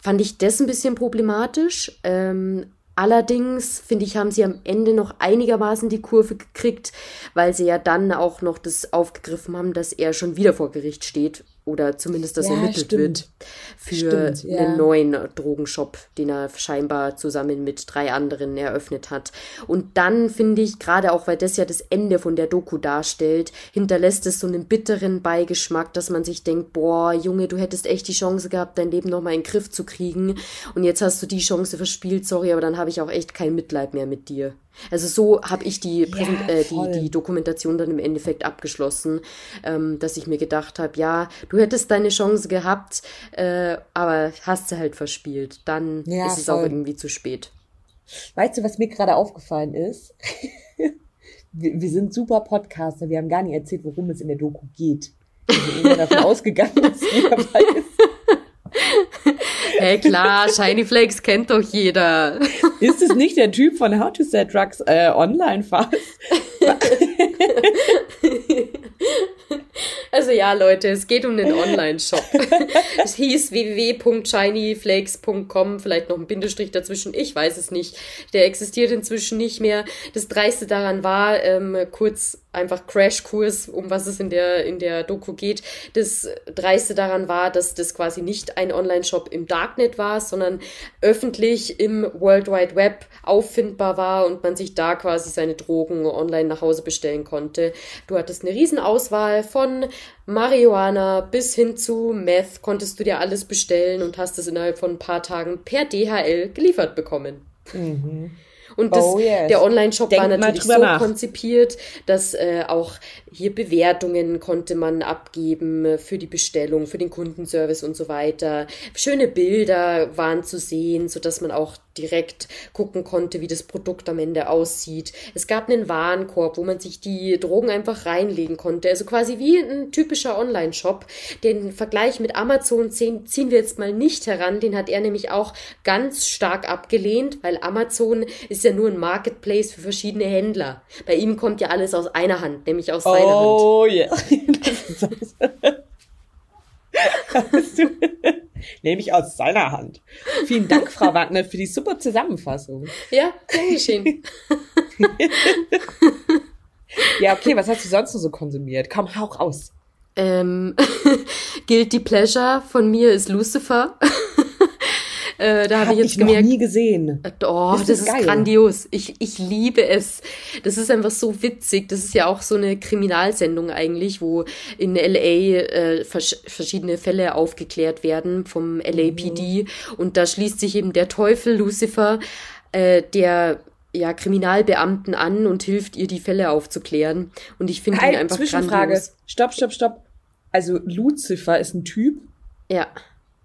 fand ich das ein bisschen problematisch. Ähm, allerdings, finde ich, haben sie am Ende noch einigermaßen die Kurve gekriegt, weil sie ja dann auch noch das aufgegriffen haben, dass er schon wieder vor Gericht steht oder zumindest, dass ja, ermittelt stimmt. wird für stimmt, ja. einen neuen Drogenshop, den er scheinbar zusammen mit drei anderen eröffnet hat. Und dann finde ich, gerade auch weil das ja das Ende von der Doku darstellt, hinterlässt es so einen bitteren Beigeschmack, dass man sich denkt, boah, Junge, du hättest echt die Chance gehabt, dein Leben nochmal in den Griff zu kriegen und jetzt hast du die Chance verspielt, sorry, aber dann habe ich auch echt kein Mitleid mehr mit dir. Also so habe ich die, ja, äh, die, die Dokumentation dann im Endeffekt abgeschlossen, ähm, dass ich mir gedacht habe, ja, du hättest deine Chance gehabt, äh, aber hast sie halt verspielt. Dann ja, ist es voll. auch irgendwie zu spät. Weißt du, was mir gerade aufgefallen ist? wir, wir, sind super Podcaster, wir haben gar nicht erzählt, worum es in der Doku geht. Wir sind davon ausgegangen, dass jeder weiß. Hey, klar, Shiny Flakes kennt doch jeder. Ist es nicht der Typ von How to Sell Drugs äh, online fast? Also ja, Leute, es geht um den Online-Shop. es hieß www.shinyflakes.com, vielleicht noch ein Bindestrich dazwischen, ich weiß es nicht. Der existiert inzwischen nicht mehr. Das Dreiste daran war, ähm, kurz einfach Crashkurs, um was es in der, in der Doku geht. Das Dreiste daran war, dass das quasi nicht ein Online-Shop im Darknet war, sondern öffentlich im World Wide Web auffindbar war und man sich da quasi seine Drogen online nach Hause bestellen konnte. Du hattest eine Riesenauswahl von Marihuana bis hin zu Meth konntest du dir alles bestellen und hast es innerhalb von ein paar Tagen per DHL geliefert bekommen. Mhm. Und das, oh yes. der Online-Shop war natürlich so nach. konzipiert, dass äh, auch hier Bewertungen konnte man abgeben für die Bestellung, für den Kundenservice und so weiter. Schöne Bilder waren zu sehen, so dass man auch direkt gucken konnte, wie das Produkt am Ende aussieht. Es gab einen Warenkorb, wo man sich die Drogen einfach reinlegen konnte. Also quasi wie ein typischer Online-Shop. Den Vergleich mit Amazon ziehen wir jetzt mal nicht heran. Den hat er nämlich auch ganz stark abgelehnt, weil Amazon ist ja nur ein Marketplace für verschiedene Händler. Bei ihm kommt ja alles aus einer Hand, nämlich aus seiner oh, Hand. Oh ja. Nämlich aus seiner Hand. Vielen Dank, Frau Wagner, für die super Zusammenfassung. Ja, gern geschehen. ja, okay, was hast du sonst noch so konsumiert? Komm, hauch aus. Ähm, Guilty Pleasure von mir ist Lucifer. Äh, da habe ich jetzt ich gemerkt. Noch nie gesehen. Oh, ist das, das ist grandios. Ich, ich liebe es. Das ist einfach so witzig. Das ist ja auch so eine Kriminalsendung eigentlich, wo in LA äh, vers verschiedene Fälle aufgeklärt werden vom LAPD. Mhm. Und da schließt sich eben der Teufel Lucifer, äh, der ja, Kriminalbeamten an und hilft ihr, die Fälle aufzuklären. Und ich finde ihn einfach Zwischenfrage. Grandios. Stopp, stopp, stopp. Also Lucifer ist ein Typ? Ja.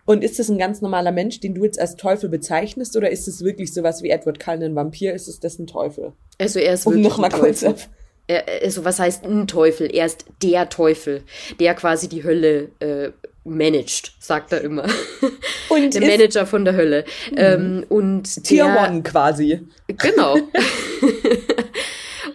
Und ist das ein ganz normaler Mensch, den du jetzt als Teufel bezeichnest, oder ist es wirklich sowas wie Edward Cullen ein Vampir? Ist es dessen Teufel? Also er ist um wirklich noch mal ein kurz also was heißt ein Teufel? Er ist der Teufel, der quasi die Hölle äh, managt, sagt er immer. Und der Manager von der Hölle. Ähm, und Tier der, One quasi. Genau.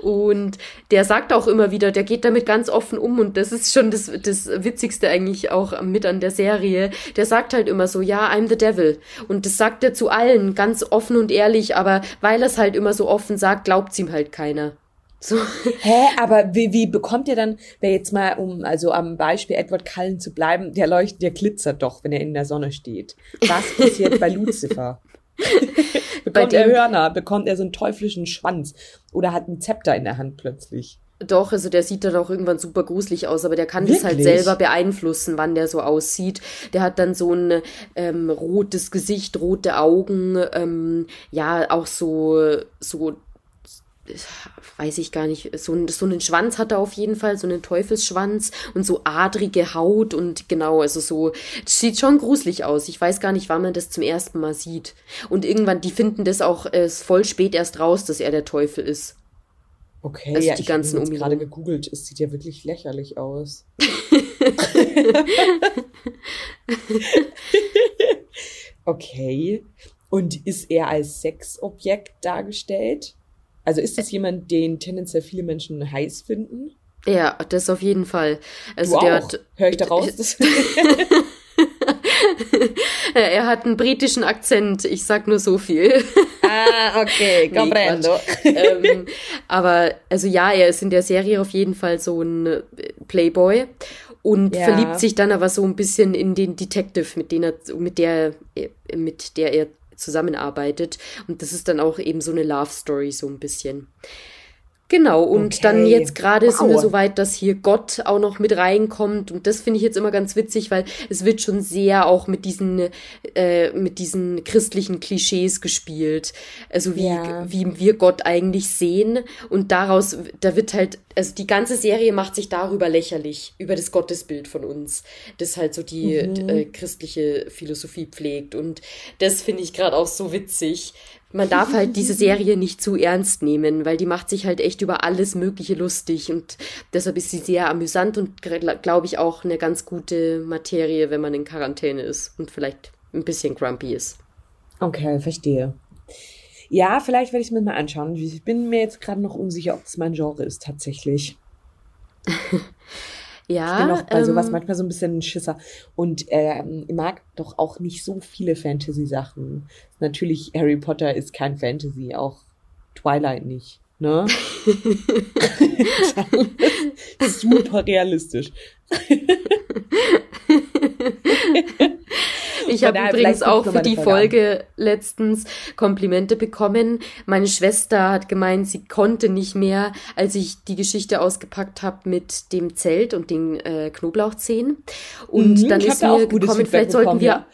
Und der sagt auch immer wieder, der geht damit ganz offen um und das ist schon das, das Witzigste eigentlich auch mit an der Serie. Der sagt halt immer so, ja, I'm the devil. Und das sagt er zu allen, ganz offen und ehrlich, aber weil er es halt immer so offen sagt, glaubt's ihm halt keiner. So. Hä, aber wie, wie bekommt ihr dann, wer jetzt mal, um also am Beispiel Edward Cullen zu bleiben, der leuchtet, der glitzert doch, wenn er in der Sonne steht. Was passiert bei Lucifer? bekommt er Hörner, bekommt er so einen teuflischen Schwanz oder hat einen Zepter in der Hand plötzlich? Doch, also der sieht dann auch irgendwann super gruselig aus, aber der kann das halt Wirklich? selber beeinflussen, wann der so aussieht. Der hat dann so ein ähm, rotes Gesicht, rote Augen, ähm, ja, auch so, so, weiß ich gar nicht, so, so einen Schwanz hat er auf jeden Fall, so einen Teufelsschwanz und so adrige Haut und genau, also so, sieht schon gruselig aus. Ich weiß gar nicht, wann man das zum ersten Mal sieht. Und irgendwann, die finden das auch äh, voll spät erst raus, dass er der Teufel ist. Okay, Also ja, die ich ganzen habe gerade gegoogelt, es sieht ja wirklich lächerlich aus. okay. Und ist er als Sexobjekt dargestellt? Also ist das jemand, den tendenziell viele Menschen heiß finden? Ja, das auf jeden Fall. Also du der auch. hat, Hör ich da raus? Er hat einen britischen Akzent. Ich sag nur so viel. ah, okay, Nee, Quatsch. ähm, aber also ja, er ist in der Serie auf jeden Fall so ein Playboy und Ja. verliebt sich dann aber so ein bisschen in den Detective, mit dem er, mit der, mit der er zusammenarbeitet. Und das ist dann auch eben so eine Love Story so ein bisschen. Genau, und Okay. dann jetzt gerade sind wir so weit, dass hier Gott auch noch mit reinkommt. Und das finde ich jetzt immer ganz witzig, weil es wird schon sehr auch mit diesen, äh, mit diesen christlichen Klischees gespielt. Also wie, Ja. wie wir Gott eigentlich sehen. Und daraus, da wird halt, also die ganze Serie macht sich darüber lächerlich, über das Gottesbild von uns, das halt so die äh, christliche Philosophie pflegt. Und das finde ich gerade auch so witzig. Man darf halt diese Serie nicht zu ernst nehmen, weil die macht sich halt echt über alles Mögliche lustig und deshalb ist sie sehr amüsant und glaube ich auch eine ganz gute Materie, wenn man in Quarantäne ist und vielleicht ein bisschen grumpy ist. Okay, verstehe. Ja, vielleicht werde ich es mir mal anschauen. Ich bin mir jetzt gerade noch unsicher, ob es mein Genre ist tatsächlich. Ja, Ich bin auch bei sowas ähm, manchmal so ein bisschen ein Schisser. Und ähm, ich mag doch auch nicht so viele Fantasy-Sachen. Natürlich, Harry Potter ist kein Fantasy, auch Twilight nicht. Ne? Super realistisch. Ich habe übrigens auch für die Folge Folge letztens Komplimente bekommen. Meine Schwester hat gemeint, sie konnte nicht mehr, als ich die Geschichte ausgepackt habe mit dem Zelt und den äh, Knoblauchzehen. Und Mhm, dann ist mir gekommen, Feedback vielleicht sollten bekommen, wir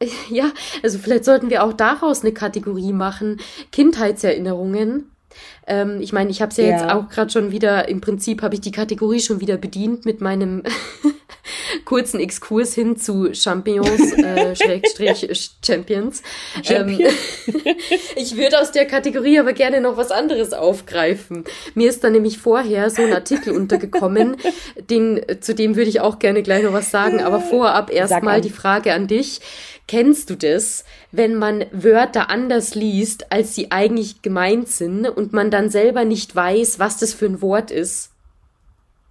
ja, also vielleicht sollten wir auch daraus eine Kategorie machen, Kindheitserinnerungen. Ähm, ich meine, ich habe es ja, Ja. jetzt auch gerade schon wieder, im Prinzip habe ich die Kategorie schon wieder bedient mit meinem kurzen Exkurs hin zu Champignons, äh, Schrägstrich Champions. Ähm, Champion? ich würde aus der Kategorie aber gerne noch was anderes aufgreifen. Mir ist da nämlich vorher so ein Artikel untergekommen, den, zu dem würde ich auch gerne gleich noch was sagen, aber vorab erstmal die Frage an dich. Kennst du das, wenn man Wörter anders liest, als sie eigentlich gemeint sind und man dann selber nicht weiß, was das für ein Wort ist?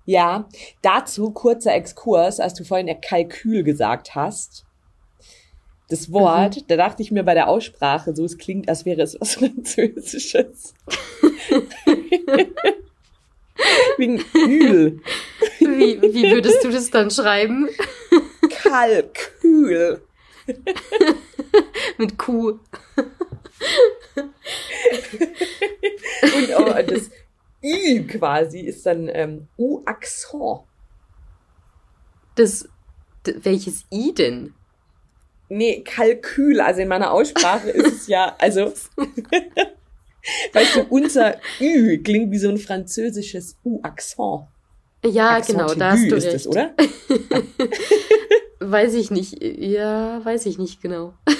Ja, dazu kurzer Exkurs, als du vorhin der Kalkül gesagt hast. Das Wort, da dachte ich mir bei der Aussprache so, es klingt, als wäre es was Französisches. Wegen Öl. Wie, wie würdest du das dann schreiben? Kalkül. Mit Q. Und oh, das Ü quasi ist dann ähm, U-Accent. Das, welches I denn? Nee, Kalkül. Also in meiner Aussprache ist es ja, also, weißt du, unser Ü klingt wie so ein französisches U-Accent. Ja, Accent genau, da hast du ist recht. das, oder? weiß ich nicht. Ja, weiß ich nicht genau.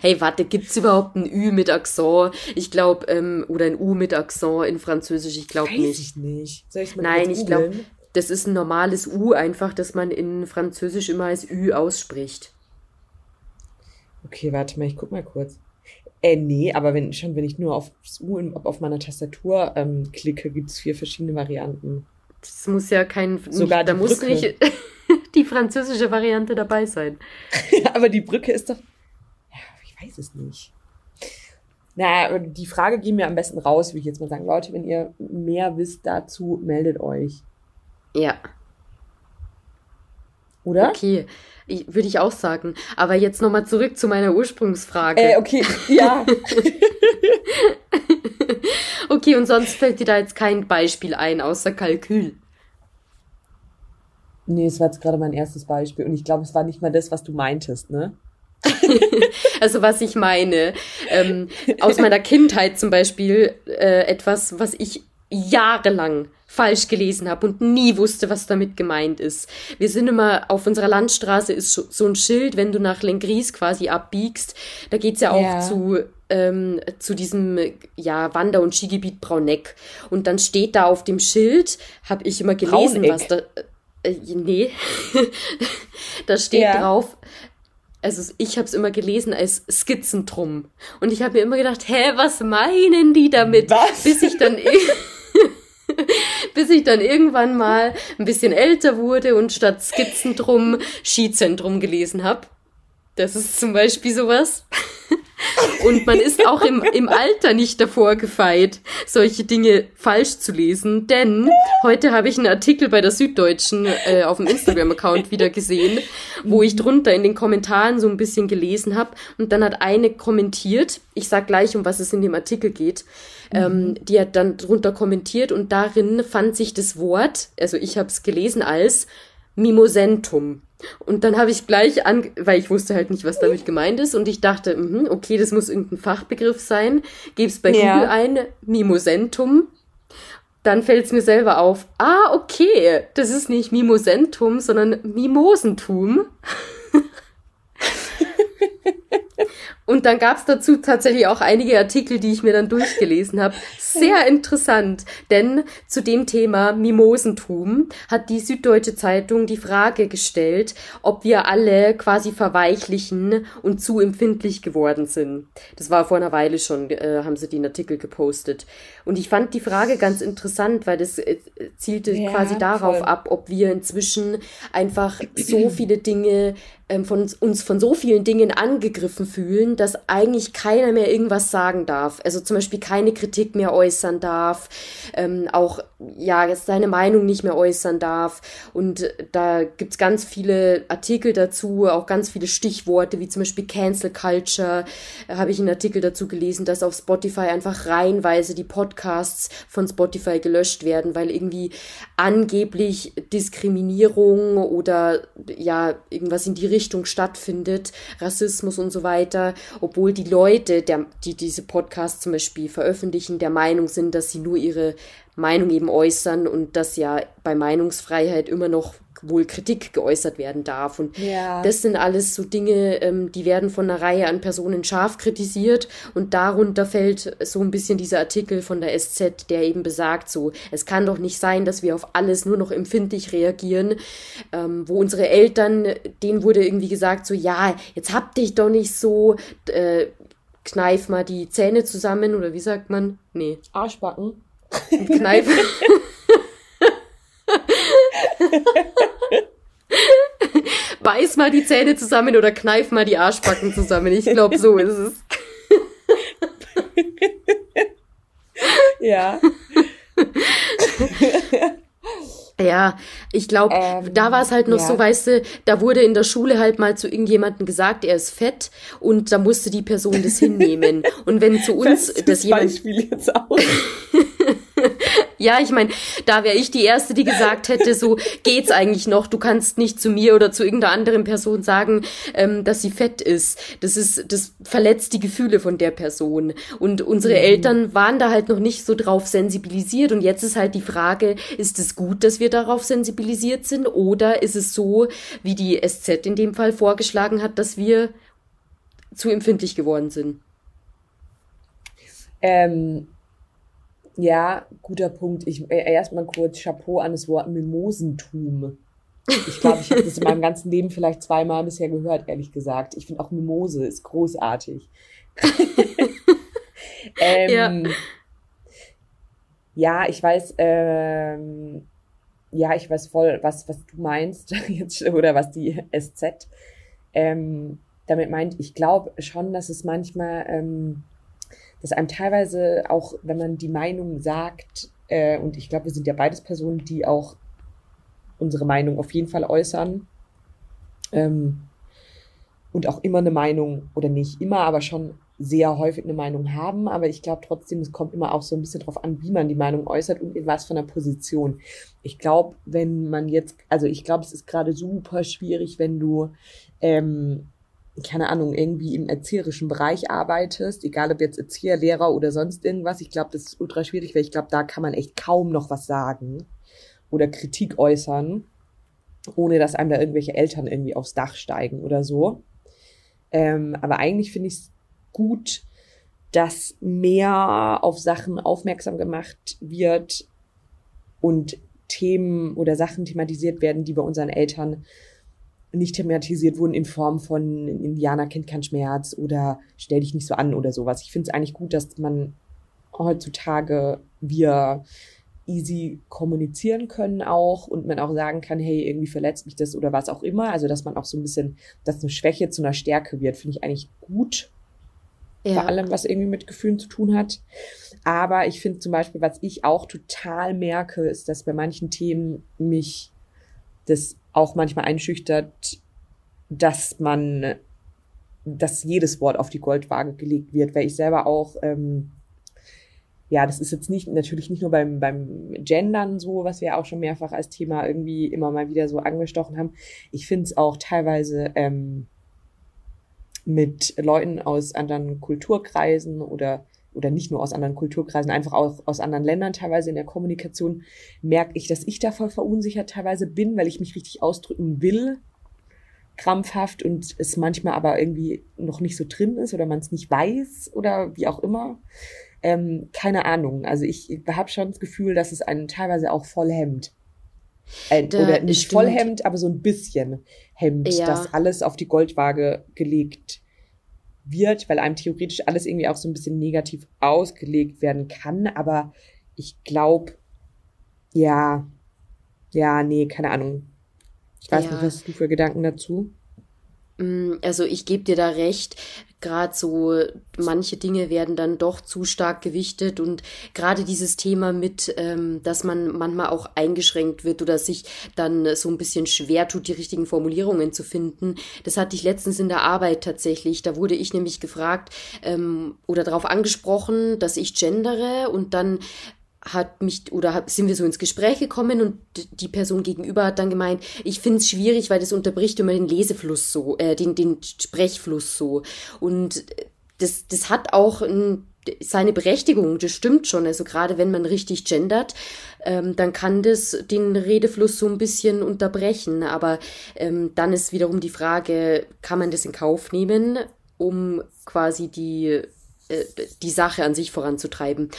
hey, warte, gibt's überhaupt ein Ü mit Akzent? Ich glaube, ähm, oder ein U mit Akzent in Französisch? Ich glaube nicht. Weiß ich nicht. Soll ich's mal Nein, ich glaube, das ist ein normales U einfach, das man in Französisch immer als Ü ausspricht. Okay, warte mal, ich guck mal kurz. Äh, nee, aber wenn schon, wenn ich nur auf das U in, auf meiner Tastatur ähm, klicke, gibt's vier verschiedene Varianten. Das muss ja kein. Sogar nicht, da muss Brücke. nicht die französische Variante dabei sein. aber die Brücke ist doch. Ja, ich weiß es nicht. Naja, die Frage gehen wir am besten raus, wie ich jetzt mal sagen. Leute, wenn ihr mehr wisst dazu, meldet euch. Ja. Oder? Okay, würde ich auch sagen. Aber jetzt nochmal zurück zu meiner Ursprungsfrage. Äh, okay, ja. okay, und sonst fällt dir da jetzt kein Beispiel ein, außer Kalkül. Nee, es war jetzt gerade mein erstes Beispiel und ich glaube, es war nicht mal das, was du meintest, ne? also was ich meine, ähm, aus meiner Kindheit zum Beispiel, äh, etwas, was ich jahrelang falsch gelesen habe und nie wusste, was damit gemeint ist. Wir sind immer, auf unserer Landstraße ist so ein Schild, wenn du nach Lengries quasi abbiegst, da geht's ja auch yeah. zu ähm, zu diesem ja Wander- und Skigebiet Brauneck und dann steht da auf dem Schild, habe ich immer gelesen, Brauneck. was da äh, nee, da steht yeah. drauf, also ich habe es immer gelesen als Skizzentrum und ich habe mir immer gedacht, hä, was meinen die damit? Was? Bis ich dann bis ich dann irgendwann mal ein bisschen älter wurde und statt Skizzentrum Skizentrum gelesen habe. Das ist zum Beispiel sowas. Und man ist auch im, im Alter nicht davor gefeit, solche Dinge falsch zu lesen. Denn heute habe ich einen Artikel bei der Süddeutschen äh, auf dem Instagram-Account wieder gesehen, wo ich drunter in den Kommentaren so ein bisschen gelesen habe. Und dann hat eine kommentiert, ich sag gleich, um was es in dem Artikel geht, ähm, mhm. die hat dann drunter kommentiert und darin fand sich das Wort, also ich habe es gelesen als Mimosentum. Und dann habe ich gleich an, weil ich wusste halt nicht, was damit gemeint ist, und ich dachte, mh, okay, das muss irgendein Fachbegriff sein. Gib's bei ja. Google ein, Mimosentum. Dann fällt es mir selber auf, ah, okay, das ist nicht Mimosentum, sondern Mimosentum. Und dann gab es dazu tatsächlich auch einige Artikel, die ich mir dann durchgelesen habe. Sehr interessant, denn zu dem Thema Mimosentum hat die Süddeutsche Zeitung die Frage gestellt, ob wir alle quasi verweichlichen und zu empfindlich geworden sind. Das war vor einer Weile schon, äh, haben sie den Artikel gepostet. Und ich fand die Frage ganz interessant, weil das äh, zielte ja, quasi darauf voll. ab, ob wir inzwischen einfach so viele Dinge ähm, von uns von so vielen Dingen angegriffen fühlen, dass eigentlich keiner mehr irgendwas sagen darf. Also zum Beispiel keine Kritik mehr äußern darf, ähm, auch ja seine Meinung nicht mehr äußern darf. Und da gibt's ganz viele Artikel dazu, auch ganz viele Stichworte, wie zum Beispiel Cancel Culture. Da habe ich einen Artikel dazu gelesen, dass auf Spotify einfach reihenweise die Podcasts von Spotify gelöscht werden, weil irgendwie angeblich Diskriminierung oder ja irgendwas in die Richtung stattfindet, Rassismus und so weiter, obwohl die Leute, der, die diese Podcasts zum Beispiel veröffentlichen, der Meinung sind, dass sie nur ihre Meinung eben äußern und dass ja bei Meinungsfreiheit immer noch wohl Kritik geäußert werden darf. Und ja. das sind alles so Dinge, ähm, die werden von einer Reihe an Personen scharf kritisiert. Und darunter fällt so ein bisschen dieser Artikel von der SZ, der eben besagt, so, es kann doch nicht sein, dass wir auf alles nur noch empfindlich reagieren, ähm, wo unsere Eltern, denen wurde irgendwie gesagt, so, ja, jetzt hab dich doch nicht so, äh, kneif mal die Zähne zusammen, oder wie sagt man? Nee. Arschbacken. Kneif. Beiß mal die Zähne zusammen oder kneif mal die Arschbacken zusammen. Ich glaube, so ist es. ja. Ja, ich glaube, ähm, da war es halt noch ja. so, weißt du, da wurde in der Schule halt mal zu irgendjemandem gesagt, er ist fett und da musste die Person das hinnehmen. Und wenn zu uns das, das jemand Beispiel jetzt auch. ja, ich meine, da wäre ich die Erste, die gesagt hätte, so geht's eigentlich noch. Du kannst nicht zu mir oder zu irgendeiner anderen Person sagen, ähm, dass sie fett ist. Das ist, das verletzt die Gefühle von der Person. Und unsere mhm. Eltern waren da halt noch nicht so drauf sensibilisiert. Und jetzt ist halt die Frage, ist es gut, dass wir darauf sensibilisiert sind? Oder ist es so, wie die SZ in dem Fall vorgeschlagen hat, dass wir zu empfindlich geworden sind? Ähm, ja, guter Punkt. Ich äh, erstmal kurz Chapeau an das Wort Mimosentum. Ich glaube, ich habe das in meinem ganzen Leben vielleicht zweimal bisher gehört, ehrlich gesagt. Ich finde auch Mimose ist großartig. ähm, ja. ja, ich weiß, ähm, ja, ich weiß voll, was, was du meinst jetzt, oder was die SZ ähm, damit meint. Ich glaube schon, dass es manchmal ähm, dass einem teilweise auch, wenn man die Meinung sagt, äh, und ich glaube, wir sind ja beides Personen, die auch unsere Meinung auf jeden Fall äußern. Ähm, und auch immer eine Meinung, oder nicht immer, aber schon sehr häufig eine Meinung haben. Aber ich glaube trotzdem, es kommt immer auch so ein bisschen drauf an, wie man die Meinung äußert und in was von einer Position. Ich glaube, wenn man jetzt, also ich glaube, es ist gerade super schwierig, wenn du ähm, keine Ahnung, irgendwie im erzieherischen Bereich arbeitest, egal ob jetzt Erzieher, Lehrer oder sonst irgendwas, ich glaube, das ist ultra schwierig, weil ich glaube, da kann man echt kaum noch was sagen oder Kritik äußern, ohne dass einem da irgendwelche Eltern irgendwie aufs Dach steigen oder so. Ähm, aber eigentlich finde ich es gut, dass mehr auf Sachen aufmerksam gemacht wird und Themen oder Sachen thematisiert werden, die bei unseren Eltern nicht thematisiert wurden in Form von Indianer kennt keinen Schmerz oder stell dich nicht so an oder sowas. Ich finde es eigentlich gut, dass man heutzutage wir easy kommunizieren können auch und man auch sagen kann, hey, irgendwie verletzt mich das oder was auch immer. Also, dass man auch so ein bisschen, dass eine Schwäche zu einer Stärke wird, finde ich eigentlich gut. Ja. Vor allem, was irgendwie mit Gefühlen zu tun hat. Aber ich finde zum Beispiel, was ich auch total merke, ist, dass bei manchen Themen mich das auch manchmal einschüchtert, dass man, dass jedes Wort auf die Goldwaage gelegt wird, weil ich selber auch, ähm, ja, das ist jetzt nicht, natürlich nicht nur beim, beim Gendern so, was wir auch schon mehrfach als Thema irgendwie immer mal wieder so angestochen haben. Ich finde es auch teilweise ähm, mit Leuten aus anderen Kulturkreisen oder oder nicht nur aus anderen Kulturkreisen, einfach auch aus anderen Ländern teilweise in der Kommunikation, merke ich, dass ich da voll verunsichert teilweise bin, weil ich mich richtig ausdrücken will, krampfhaft und es manchmal aber irgendwie noch nicht so drin ist oder man es nicht weiß oder wie auch immer. Ähm, keine Ahnung. Also ich habe schon das Gefühl, dass es einen teilweise auch voll hemmt. Äh, oder nicht stimmt. voll hemmt, aber so ein bisschen hemmt, ja. dass alles auf die Goldwaage gelegt wird, weil einem theoretisch alles irgendwie auch so ein bisschen negativ ausgelegt werden kann. Aber ich glaube, ja, ja, nee, keine Ahnung. Ich weiß ja. nicht, was hast du für Gedanken dazu? Mm, also ich gebe dir da recht, gerade so manche Dinge werden dann doch zu stark gewichtet und gerade dieses Thema mit, ähm, dass man manchmal auch eingeschränkt wird oder sich dann so ein bisschen schwer tut, die richtigen Formulierungen zu finden. Das hatte ich letztens in der Arbeit tatsächlich. Da wurde ich nämlich gefragt ähm, oder darauf angesprochen, dass ich gendere und dann hat mich oder sind wir so ins Gespräch gekommen und die Person gegenüber hat dann gemeint, ich finde es schwierig, weil das unterbricht immer den Lesefluss so, äh, den, den Sprechfluss so. Und das, das hat auch ein, seine Berechtigung, das stimmt schon. Also gerade wenn man richtig gendert, ähm, dann kann das den Redefluss so ein bisschen unterbrechen. Aber ähm, dann ist wiederum die Frage, kann man das in Kauf nehmen, um quasi die, äh, die Sache an sich voranzutreiben.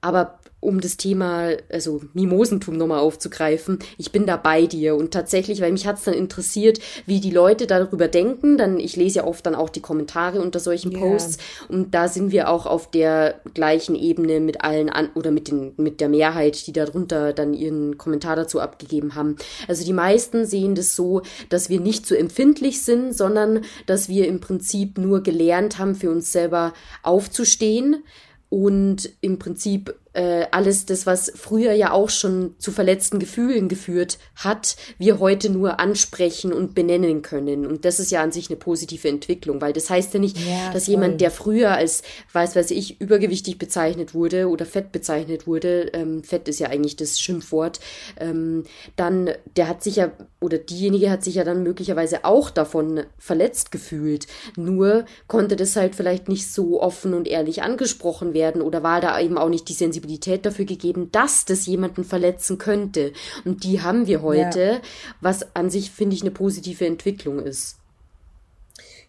Aber um das Thema, also Mimosentum nochmal aufzugreifen, ich bin da bei dir und tatsächlich, weil mich hat's dann interessiert, wie die Leute darüber denken, dann, ich lese ja oft dann auch die Kommentare unter solchen yeah. Posts und da sind wir auch auf der gleichen Ebene mit allen an, oder mit den, mit der Mehrheit, die darunter dann ihren Kommentar dazu abgegeben haben. Also die meisten sehen das so, dass wir nicht so empfindlich sind, sondern dass wir im Prinzip nur gelernt haben, für uns selber aufzustehen, und im Prinzip äh, alles das, was früher ja auch schon zu verletzten Gefühlen geführt hat, wir heute nur ansprechen und benennen können. Und das ist ja an sich eine positive Entwicklung, weil das heißt ja nicht, ja, dass jemand, der früher als, weiß weiß ich, übergewichtig bezeichnet wurde oder fett bezeichnet wurde, ähm, fett ist ja eigentlich das Schimpfwort, ähm, dann, der hat sich ja, oder diejenige hat sich ja dann möglicherweise auch davon verletzt gefühlt. Nur konnte das halt vielleicht nicht so offen und ehrlich angesprochen werden oder war da eben auch nicht die Sensibilität Sensibilität dafür gegeben, dass das jemanden verletzen könnte. Und die haben wir heute, ja. was an sich, finde ich, eine positive Entwicklung ist.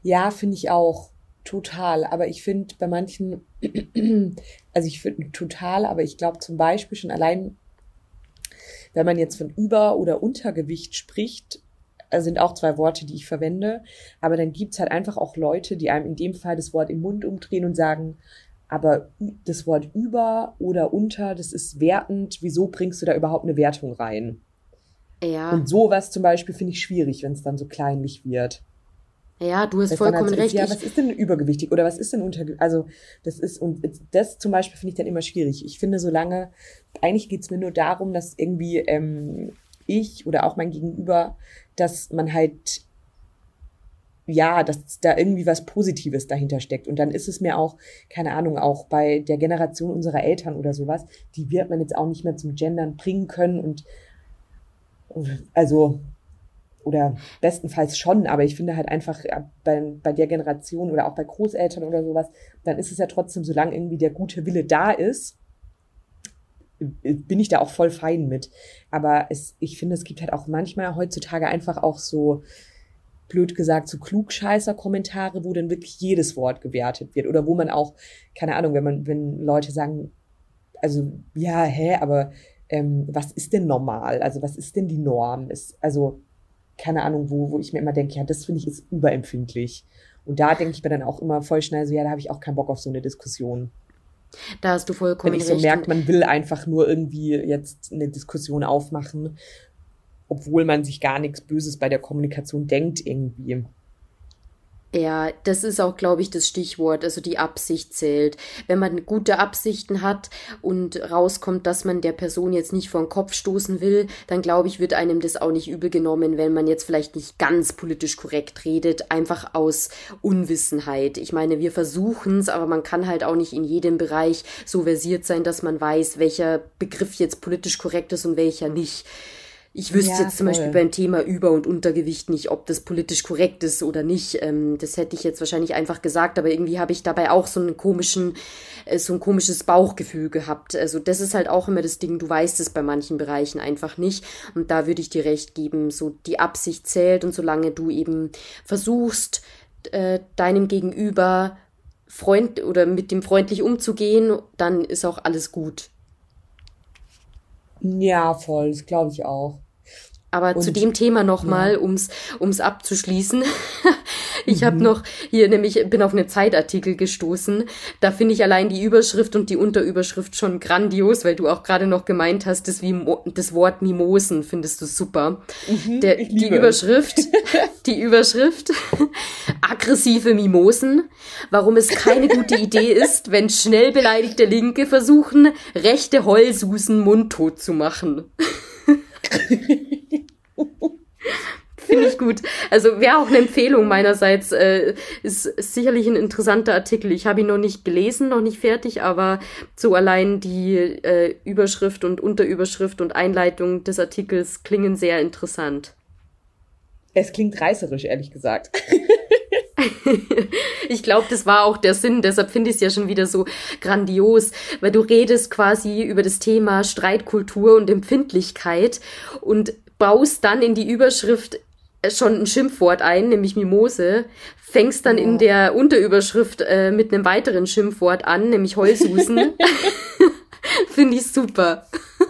Ja, finde ich auch. Total. Aber ich finde bei manchen, also ich finde total, aber ich glaube zum Beispiel schon allein, wenn man jetzt von Über- oder Untergewicht spricht, sind auch zwei Worte, die ich verwende. Aber dann gibt es halt einfach auch Leute, die einem in dem Fall das Wort im Mund umdrehen und sagen, aber das Wort über oder unter, das ist wertend. Wieso bringst du da überhaupt eine Wertung rein? Ja. Und sowas zum Beispiel finde ich schwierig, wenn es dann so kleinlich wird. Ja, du hast das vollkommen halt recht. Ja, was ist denn übergewichtig oder was ist denn untergewichtig? Also, das ist, und das zum Beispiel finde ich dann immer schwierig. Ich finde, solange, eigentlich geht's mir nur darum, dass irgendwie ähm, ich oder auch mein Gegenüber, dass man halt ja, dass da irgendwie was Positives dahinter steckt. Und dann ist es mir auch, keine Ahnung, auch bei der Generation unserer Eltern oder sowas, die wird man jetzt auch nicht mehr zum Gendern bringen können und also oder bestenfalls schon, aber ich finde halt einfach bei, bei der Generation oder auch bei Großeltern oder sowas, dann ist es ja trotzdem, solange irgendwie der gute Wille da ist, bin ich da auch voll fein mit. Aber es, ich finde, es gibt halt auch manchmal heutzutage einfach auch so, blöd gesagt, so Klugscheißer-Kommentare, wo dann wirklich jedes Wort gewertet wird. Oder wo man auch, keine Ahnung, wenn man, wenn Leute sagen, also, ja, hä, aber ähm, was ist denn normal? Also, was ist denn die Norm? Ist, also, keine Ahnung, wo, wo ich mir immer denke, ja, das finde ich ist überempfindlich. Und da denke ich mir dann auch immer voll schnell so, ja, da habe ich auch keinen Bock auf so eine Diskussion. Da hast du vollkommen Wenn ich so merke, man will einfach nur irgendwie jetzt eine Diskussion aufmachen obwohl man sich gar nichts Böses bei der Kommunikation denkt irgendwie. Ja, das ist auch, glaube ich, das Stichwort. Also die Absicht zählt. Wenn man gute Absichten hat und rauskommt, dass man der Person jetzt nicht vor den Kopf stoßen will, dann glaube ich, wird einem das auch nicht übel genommen, wenn man jetzt vielleicht nicht ganz politisch korrekt redet, einfach aus Unwissenheit. Ich meine, wir versuchen es, aber man kann halt auch nicht in jedem Bereich so versiert sein, dass man weiß, welcher Begriff jetzt politisch korrekt ist und welcher nicht. Ich wüsste ja, jetzt zum Beispiel beim Thema Über- und Untergewicht nicht, ob das politisch korrekt ist oder nicht. Ähm, das hätte ich jetzt wahrscheinlich einfach gesagt, aber irgendwie habe ich dabei auch so einen komischen, äh, so ein komisches Bauchgefühl gehabt. Also das ist halt auch immer das Ding, du weißt es bei manchen Bereichen einfach nicht. Und da würde ich dir recht geben, so die Absicht zählt und solange du eben versuchst, äh, deinem Gegenüber Freund oder mit dem freundlich umzugehen, dann ist auch alles gut. Ja, voll, das glaube ich auch. Aber und, zu dem Thema nochmal, ja. ums, ums abzuschließen. ich mhm. habe noch hier nämlich, bin auf einen Zeitartikel gestoßen. Da finde ich allein die Überschrift und die Unterüberschrift schon grandios, weil du auch gerade noch gemeint hast, das, wie, das Wort Mimosen findest du super. Mhm, Der, die Überschrift, die Überschrift, aggressive Mimosen, warum es keine gute Idee ist, wenn schnell beleidigte Linke versuchen, rechte Heulsusen mundtot zu machen. Finde ich gut. Also wäre auch eine Empfehlung meinerseits. Äh, ist, ist sicherlich ein interessanter Artikel. Ich habe ihn noch nicht gelesen, noch nicht fertig, aber so allein die äh, Überschrift und Unterüberschrift und Einleitung des Artikels klingen sehr interessant. Es klingt reißerisch, ehrlich gesagt. ich glaube, das war auch der Sinn, deshalb finde ich es ja schon wieder so grandios, weil du redest quasi über das Thema Streitkultur und Empfindlichkeit und baust dann in die Überschrift schon ein Schimpfwort ein, nämlich Mimose, fängst dann ja. in der Unterüberschrift äh, mit einem weiteren Schimpfwort an, nämlich Heulsusen. Finde ich super.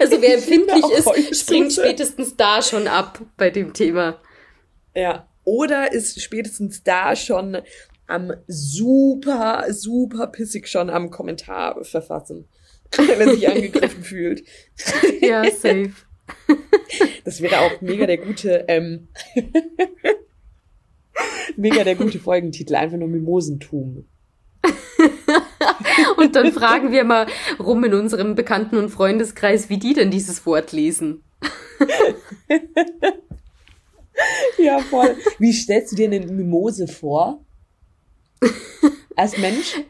Also wer empfindlich ist, springt spätestens da schon ab bei dem Thema. Ja, oder ist spätestens da schon am super, super pissig schon am Kommentar verfassen, wenn er sich angegriffen fühlt. Ja, safe. Das wäre auch mega der gute, ähm, mega der gute Folgentitel, einfach nur Mimosentum. und dann fragen wir mal rum in unserem Bekannten- und Freundeskreis, wie die denn dieses Wort lesen. ja, voll. Wie stellst du dir eine Mimose vor? Als Mensch?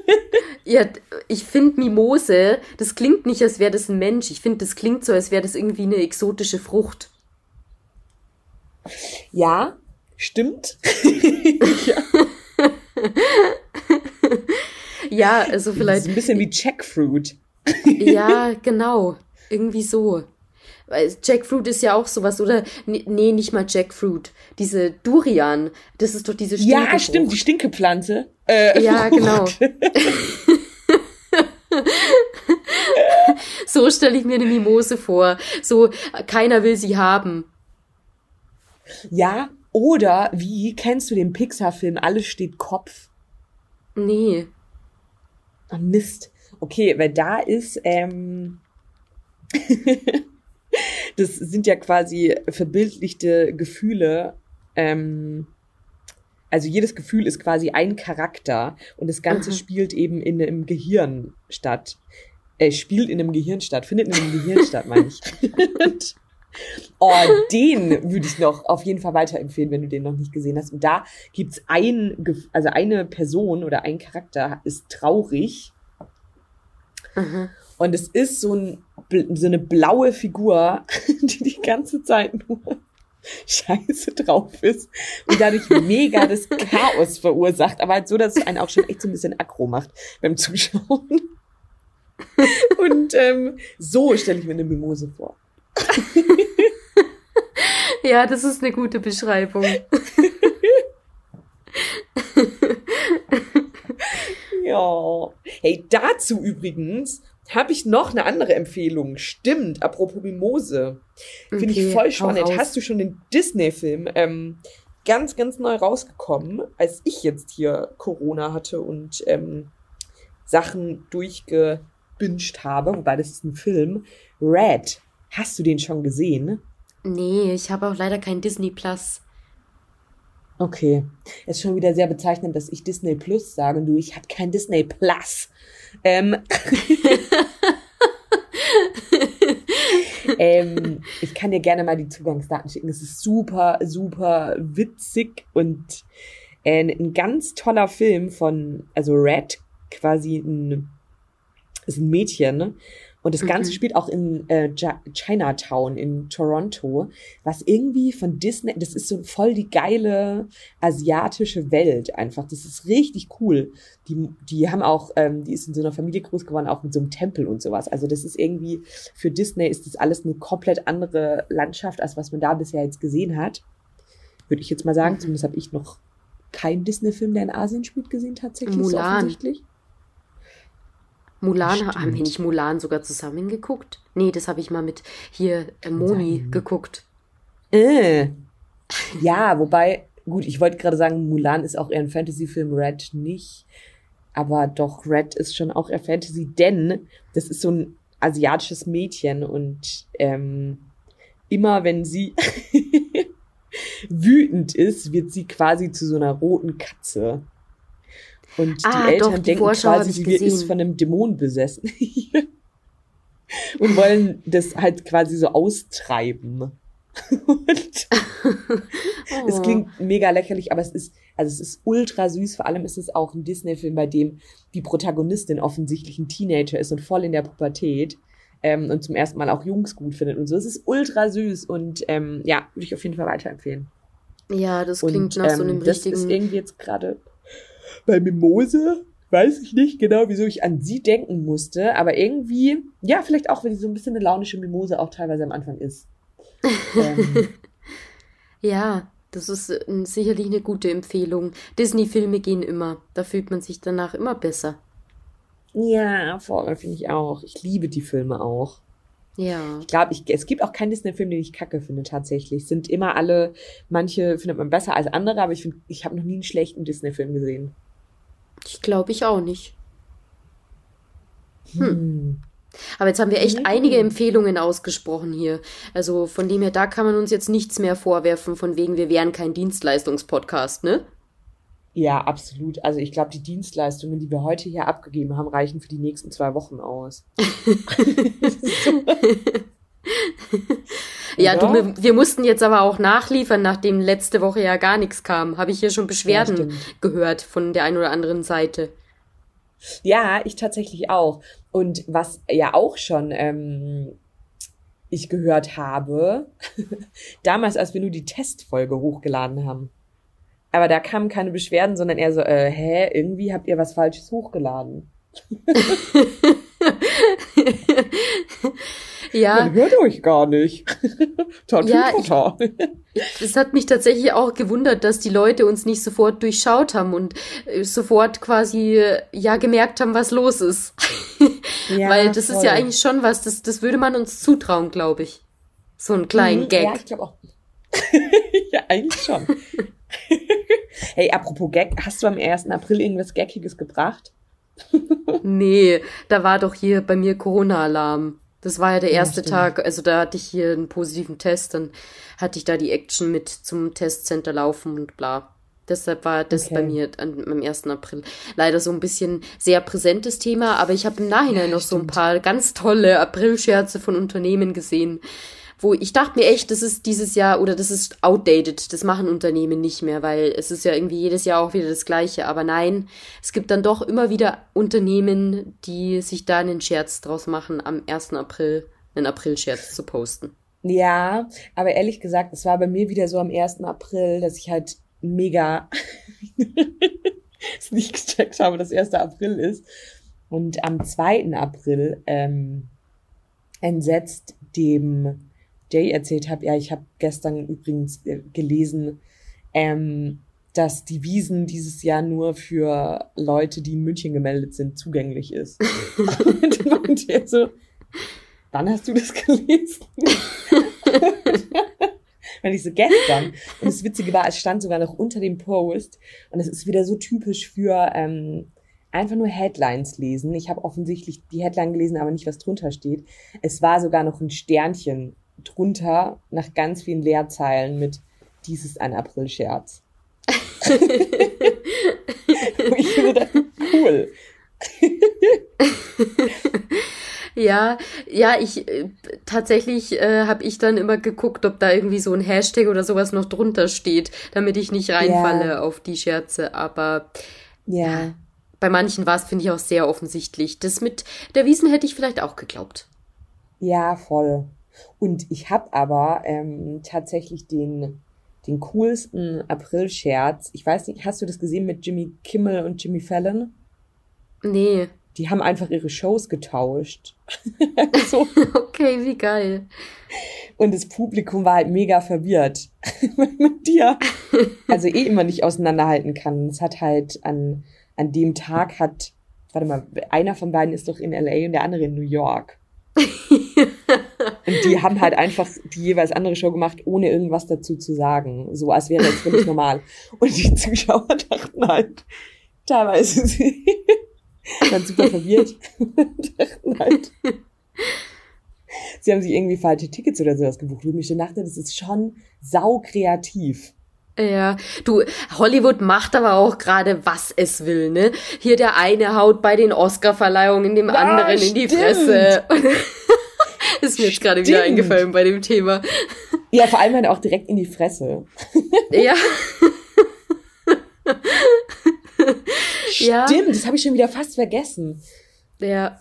ja, ich finde Mimose, das klingt nicht, als wäre das ein Mensch. Ich finde, das klingt so, als wäre das irgendwie eine exotische Frucht. Ja, stimmt. ja. ja, also vielleicht. Das ist ein bisschen wie Jackfruit. ja, genau. Irgendwie so. Jackfruit ist ja auch sowas, oder? Nee, nicht mal Jackfruit. Diese Durian, das ist doch diese Stinkepflanze. Ja, stimmt, die Stinkepflanze. Äh, ja, genau. so stelle ich mir eine Mimose vor. So, keiner will sie haben. Ja, oder wie kennst du den Pixar-Film Alles steht Kopf? Nee. Oh, Mist. Okay, weil da ist, ähm, das sind ja quasi verbildlichte Gefühle. Ähm, also jedes Gefühl ist quasi ein Charakter und das Ganze Aha. spielt eben in einem Gehirn statt. Äh, spielt in einem Gehirn statt, findet in einem Gehirn statt, meine ich. Oh, den würde ich noch auf jeden Fall weiterempfehlen, wenn du den noch nicht gesehen hast. Und da gibt's ein, also eine Person oder ein Charakter ist traurig. Mhm. Und es ist so, ein, so eine blaue Figur, die die ganze Zeit nur scheiße drauf ist und dadurch mega das Chaos verursacht, aber halt so, dass es einen auch schon echt so ein bisschen aggro macht beim Zuschauen. Und ähm, so stelle ich mir eine Mimose vor. ja, das ist eine gute Beschreibung. ja. Hey, dazu übrigens habe ich noch eine andere Empfehlung. Stimmt, apropos Mimose. Finde okay, ich voll spannend. Hast du schon den Disney-Film ähm, ganz, ganz neu rausgekommen, als ich jetzt hier Corona hatte und ähm, Sachen durchgebünscht habe, wobei das ist ein Film. Red. Hast du den schon gesehen? Nee, ich habe auch leider kein Disney Plus. Okay. Ist schon wieder sehr bezeichnend, dass ich Disney Plus sage und du, ich habe kein Disney Plus. Ähm, ähm, ich kann dir gerne mal die Zugangsdaten schicken. Es ist super, super witzig und äh, ein ganz toller Film von, also Red, quasi ein, ist ein Mädchen, ne? Und das Ganze mhm. spielt auch in äh, Chinatown in Toronto, was irgendwie von Disney, das ist so voll die geile asiatische Welt einfach. Das ist richtig cool. Die, die haben auch, ähm, die ist in so einer Familie groß geworden, auch mit so einem Tempel und sowas. Also das ist irgendwie, für Disney ist das alles eine komplett andere Landschaft, als was man da bisher jetzt gesehen hat. Würde ich jetzt mal sagen. Mhm. Zumindest habe ich noch keinen Disney-Film, der in Asien spielt, gesehen tatsächlich. Mulan. So offensichtlich. Mulan, Stimmt. haben wir nicht Mulan sogar zusammen geguckt? Nee, das habe ich mal mit hier äh, Moni Nein. geguckt. Äh. Ja, wobei, gut, ich wollte gerade sagen, Mulan ist auch eher ein Fantasy-Film, Red nicht. Aber doch, Red ist schon auch eher Fantasy, denn das ist so ein asiatisches Mädchen und ähm, immer wenn sie wütend ist, wird sie quasi zu so einer roten Katze. Und ah, die Eltern doch, die denken Vorschau quasi, sie ist von einem Dämon besessen. und wollen das halt quasi so austreiben. und oh. es klingt mega lächerlich, aber es ist, also es ist ultra süß. Vor allem ist es auch ein Disney-Film, bei dem die Protagonistin offensichtlich ein Teenager ist und voll in der Pubertät. Ähm, und zum ersten Mal auch Jungs gut findet und so. Es ist ultra süß und ähm, ja, würde ich auf jeden Fall weiterempfehlen. Ja, das klingt und, nach so einem ähm, richtigen. Das ist irgendwie jetzt gerade bei Mimose weiß ich nicht genau, wieso ich an sie denken musste, aber irgendwie, ja, vielleicht auch, weil sie so ein bisschen eine launische Mimose auch teilweise am Anfang ist. ähm. Ja, das ist äh, sicherlich eine gute Empfehlung. Disney-Filme gehen immer. Da fühlt man sich danach immer besser. Ja, voll, finde ich auch. Ich liebe die Filme auch. Ja. Ich glaube, ich, es gibt auch keinen Disney-Film, den ich kacke finde, tatsächlich. Sind immer alle, manche findet man besser als andere, aber ich finde, ich habe noch nie einen schlechten Disney-Film gesehen. Ich glaube ich auch nicht. Hm. hm. Aber jetzt haben wir echt einige Empfehlungen ausgesprochen hier. Also von dem her, da kann man uns jetzt nichts mehr vorwerfen, von wegen, wir wären kein Dienstleistungspodcast, ne? Ja, absolut. Also ich glaube, die Dienstleistungen, die wir heute hier abgegeben haben, reichen für die nächsten zwei Wochen aus. ja, du, wir, wir mussten jetzt aber auch nachliefern, nachdem letzte Woche ja gar nichts kam. Habe ich hier schon Beschwerden ja, gehört von der einen oder anderen Seite. Ja, ich tatsächlich auch. Und was ja auch schon ähm, ich gehört habe, damals, als wir nur die Testfolge hochgeladen haben. Aber da kamen keine Beschwerden, sondern eher so, äh, hä, irgendwie habt ihr was Falsches hochgeladen. ja. Man hört euch gar nicht. ja, es hat mich tatsächlich auch gewundert, dass die Leute uns nicht sofort durchschaut haben und äh, sofort quasi ja gemerkt haben, was los ist. Ja, Weil das voll. ist ja eigentlich schon was, das, das würde man uns zutrauen, glaube ich. So einen kleinen mhm, Gag. Ja, ich glaube auch. ja, eigentlich schon. hey, apropos Gag, hast du am 1. April irgendwas Gaggiges gebracht? nee, da war doch hier bei mir Corona-Alarm. Das war ja der erste ja, Tag, also da hatte ich hier einen positiven Test, dann hatte ich da die Action mit zum Testcenter laufen und bla. Deshalb war das okay. bei mir an, am 1. April leider so ein bisschen sehr präsentes Thema, aber ich habe im Nachhinein ja, noch stimmt. so ein paar ganz tolle Aprilscherze von Unternehmen gesehen, wo ich dachte mir echt, das ist dieses Jahr oder das ist outdated, das machen Unternehmen nicht mehr, weil es ist ja irgendwie jedes Jahr auch wieder das gleiche, aber nein, es gibt dann doch immer wieder Unternehmen, die sich da einen Scherz draus machen, am 1. April einen Aprilscherz zu posten. Ja, aber ehrlich gesagt, es war bei mir wieder so am 1. April, dass ich halt mega es nicht gecheckt habe, dass 1. April ist. Und am 2. April ähm, entsetzt dem Jay erzählt habe, ja, ich habe gestern übrigens äh, gelesen, ähm, dass die Wiesen dieses Jahr nur für Leute, die in München gemeldet sind, zugänglich ist. und er so, wann hast du das gelesen? Weil ich so gestern. Und das Witzige war, es stand sogar noch unter dem Post. Und es ist wieder so typisch für ähm, einfach nur Headlines lesen. Ich habe offensichtlich die Headline gelesen, aber nicht, was drunter steht. Es war sogar noch ein Sternchen drunter nach ganz vielen Leerzeilen mit dies ist ein April-Scherz. ich finde cool. ja, ja, ich äh, tatsächlich äh, habe ich dann immer geguckt, ob da irgendwie so ein Hashtag oder sowas noch drunter steht, damit ich nicht reinfalle ja. auf die Scherze. Aber ja, bei manchen war es, finde ich, auch sehr offensichtlich. Das mit der Wiesen hätte ich vielleicht auch geglaubt. Ja, voll. Und ich habe aber ähm, tatsächlich den, den coolsten April-Scherz. Ich weiß nicht, hast du das gesehen mit Jimmy Kimmel und Jimmy Fallon? Nee. Die haben einfach ihre Shows getauscht. so. Okay, wie geil. Und das Publikum war halt mega verwirrt mit dir. Also eh immer nicht auseinanderhalten kann. Es hat halt an, an dem Tag hat, warte mal, einer von beiden ist doch in LA und der andere in New York. Und die haben halt einfach die jeweils andere Show gemacht, ohne irgendwas dazu zu sagen. So als wäre es völlig normal. Und die Zuschauer dachten halt, teilweise sie waren super verwirrt. dachten halt, sie haben sich irgendwie falsche Tickets oder sowas gebucht. Wo ich dachte, das ist schon sau kreativ. Ja, du, Hollywood macht aber auch gerade, was es will, ne? Hier der eine haut bei den Oscar-Verleihungen dem ja, anderen stimmt. in die Fresse. ist mir jetzt gerade wieder eingefallen bei dem Thema. Ja, vor allem halt auch direkt in die Fresse. Ja. Stimmt, das habe ich schon wieder fast vergessen. Ja.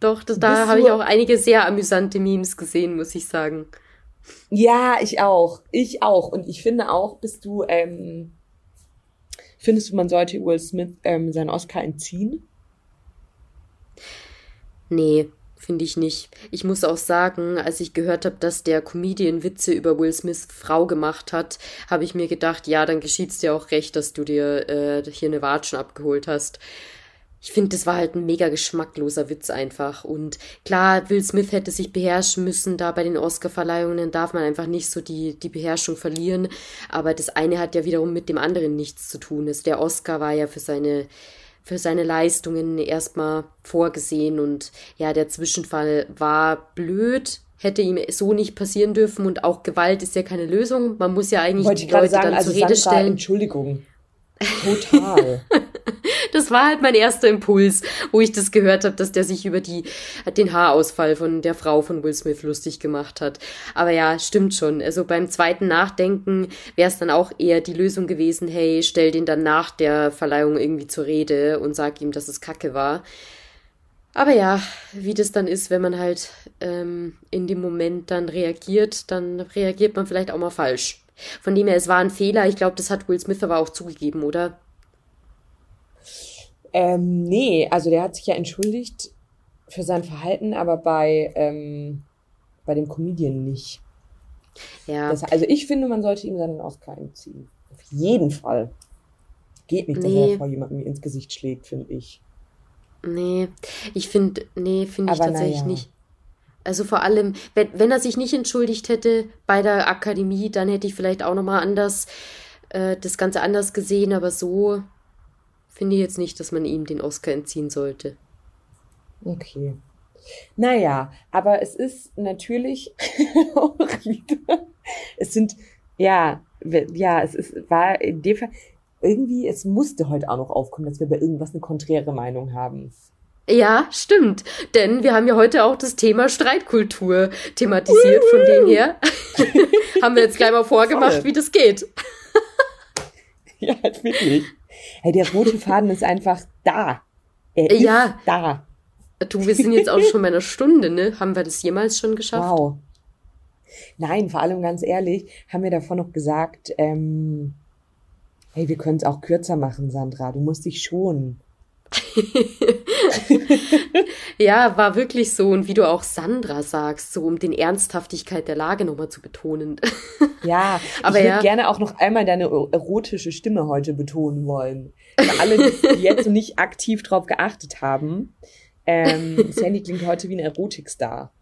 Doch, das, da habe ich auch einige sehr amüsante Memes gesehen, muss ich sagen. Ja, ich auch. Ich auch. Und ich finde auch, bist du, ähm, findest du, man sollte Will Smith ähm, seinen Oscar entziehen? Nee, finde ich nicht. Ich muss auch sagen, als ich gehört habe, dass der Comedian Witze über Will Smiths Frau gemacht hat, habe ich mir gedacht, ja, dann geschieht's dir auch recht, dass du dir äh, hier eine Watschen abgeholt hast ich finde, das war halt ein mega geschmackloser Witz einfach. Und klar, Will Smith hätte sich beherrschen müssen, da bei den Oscar-Verleihungen darf man einfach nicht so die, die Beherrschung verlieren. Aber das eine hat ja wiederum mit dem anderen nichts zu tun. Also der Oscar war ja für seine, für seine Leistungen erstmal vorgesehen und ja, der Zwischenfall war blöd, hätte ihm so nicht passieren dürfen und auch Gewalt ist ja keine Lösung. Man muss ja eigentlich Wollte die Leute sagen, dann also zur Rede Sandra, stellen. Entschuldigung. Total. das war halt mein erster Impuls, wo ich das gehört habe, dass der sich über die, den Haarausfall von der Frau von Will Smith lustig gemacht hat. Aber ja, stimmt schon. Also beim zweiten Nachdenken wäre es dann auch eher die Lösung gewesen, hey, stell den dann nach der Verleihung irgendwie zur Rede und sag ihm, dass es Kacke war. Aber ja, wie das dann ist, wenn man halt ähm, in dem Moment dann reagiert, dann reagiert man vielleicht auch mal falsch. Von dem her, es war ein Fehler. Ich glaube, das hat Will Smith aber auch zugegeben, oder? Ähm, nee, also der hat sich ja entschuldigt für sein Verhalten, aber bei, ähm, bei dem Comedian nicht. Ja. Das, also ich finde, man sollte ihm seinen Oscar entziehen. Auf jeden Fall. Geht nicht, dass nee. er vor jemandem ins Gesicht schlägt, finde ich. Nee, ich finde, nee, finde ich tatsächlich ja. nicht. Also vor allem, wenn, wenn er sich nicht entschuldigt hätte bei der Akademie, dann hätte ich vielleicht auch nochmal anders, äh, das Ganze anders gesehen, aber so finde ich jetzt nicht, dass man ihm den Oscar entziehen sollte. Okay. Naja, aber es ist natürlich auch wieder, es sind, ja, ja, es ist, war in dem Fall, irgendwie, es musste heute auch noch aufkommen, dass wir bei irgendwas eine konträre Meinung haben. Ja, stimmt. Denn wir haben ja heute auch das Thema Streitkultur thematisiert. Von dem her haben wir jetzt gleich mal vorgemacht, Voll. wie das geht. ja, halt wirklich. Hey, der rote Faden ist einfach da. Er ist ja. da. Du, wir sind jetzt auch schon bei einer Stunde, ne? Haben wir das jemals schon geschafft? Wow. Nein, vor allem ganz ehrlich, haben wir davor noch gesagt, ähm, hey, wir können es auch kürzer machen, Sandra. Du musst dich schonen. ja, war wirklich so. Und wie du auch Sandra sagst, so um den Ernsthaftigkeit der Lage nochmal zu betonen. ja, aber ich würde ja. gerne auch noch einmal deine erotische Stimme heute betonen wollen. Für alle, die jetzt nicht aktiv drauf geachtet haben, ähm, Sandy klingt heute wie ein Erotikstar.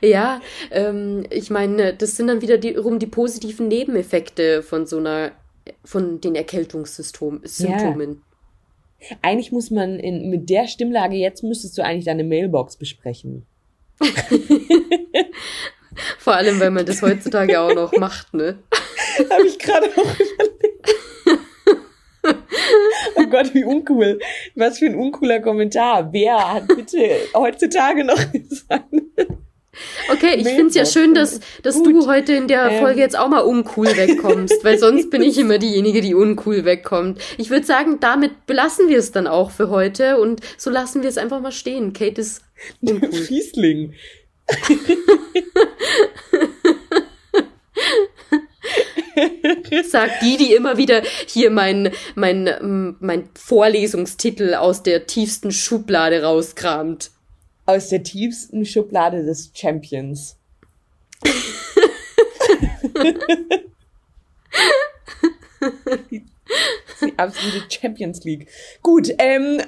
ja, ähm, ich meine, das sind dann wieder die, rum die positiven Nebeneffekte von so einer von den Erkältungssymptomen. Ja. Eigentlich muss man in, mit der Stimmlage jetzt müsstest du eigentlich deine Mailbox besprechen. Vor allem, weil man das heutzutage auch noch macht, ne? Habe ich gerade auch überlegt. oh Gott, wie uncool. Was für ein uncooler Kommentar. Wer hat bitte heutzutage noch gesagt? Okay, ich finde es ja schön, dass, dass du heute in der ähm. Folge jetzt auch mal uncool wegkommst, weil sonst bin ich immer diejenige, die uncool wegkommt. Ich würde sagen, damit belassen wir es dann auch für heute und so lassen wir es einfach mal stehen. Kate ist uncool. Fiesling. Sagt die, die immer wieder hier mein, mein, mein Vorlesungstitel aus der tiefsten Schublade rauskramt aus der tiefsten Schublade des Champions. die, die absolute Champions League. Gut, ähm.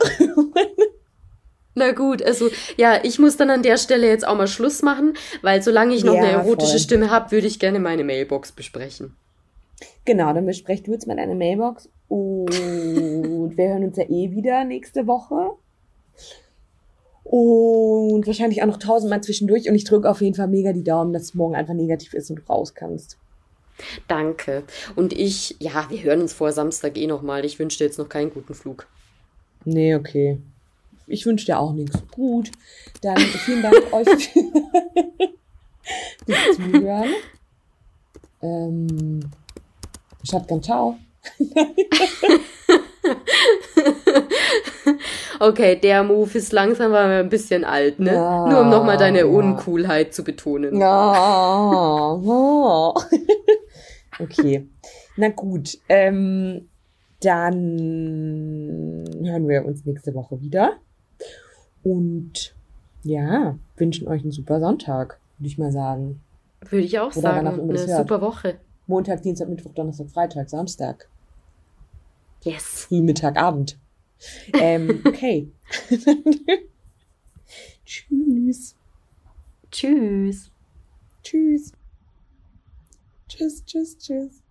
Na gut, also ja, ich muss dann an der Stelle jetzt auch mal Schluss machen, weil solange ich noch ja, eine erotische voll. Stimme habe, würde ich gerne meine Mailbox besprechen. Genau, dann besprecht du jetzt mal deine Mailbox und wir hören uns ja eh wieder nächste Woche und wahrscheinlich auch noch tausendmal zwischendurch. Und ich drücke auf jeden Fall mega die Daumen, dass es morgen einfach negativ ist und du raus kannst. Danke. Und ich, ja, wir hören uns vor Samstag eh nochmal. Ich wünsche dir jetzt noch keinen guten Flug. Nee, okay. Ich wünsche dir auch nichts. Gut. Dann vielen Dank euch fürs Zuhören. Ähm, Shotgun, ciao. okay, der Move ist langsam aber ein bisschen alt, ne? Ja, Nur um nochmal deine Uncoolheit zu betonen. Ja. okay. Na gut. Ähm, dann hören wir uns nächste Woche wieder. Und ja, wünschen euch einen super Sonntag, würde ich mal sagen. Würde ich auch Oder sagen. Eine super Woche. Montag, Dienstag, Mittwoch, Donnerstag, Freitag, Samstag. Yes. Früh, Mittag, Abend. Ähm, okay. tschüss. Tschüss. Tschüss. Tschüss, tschüss, tschüss.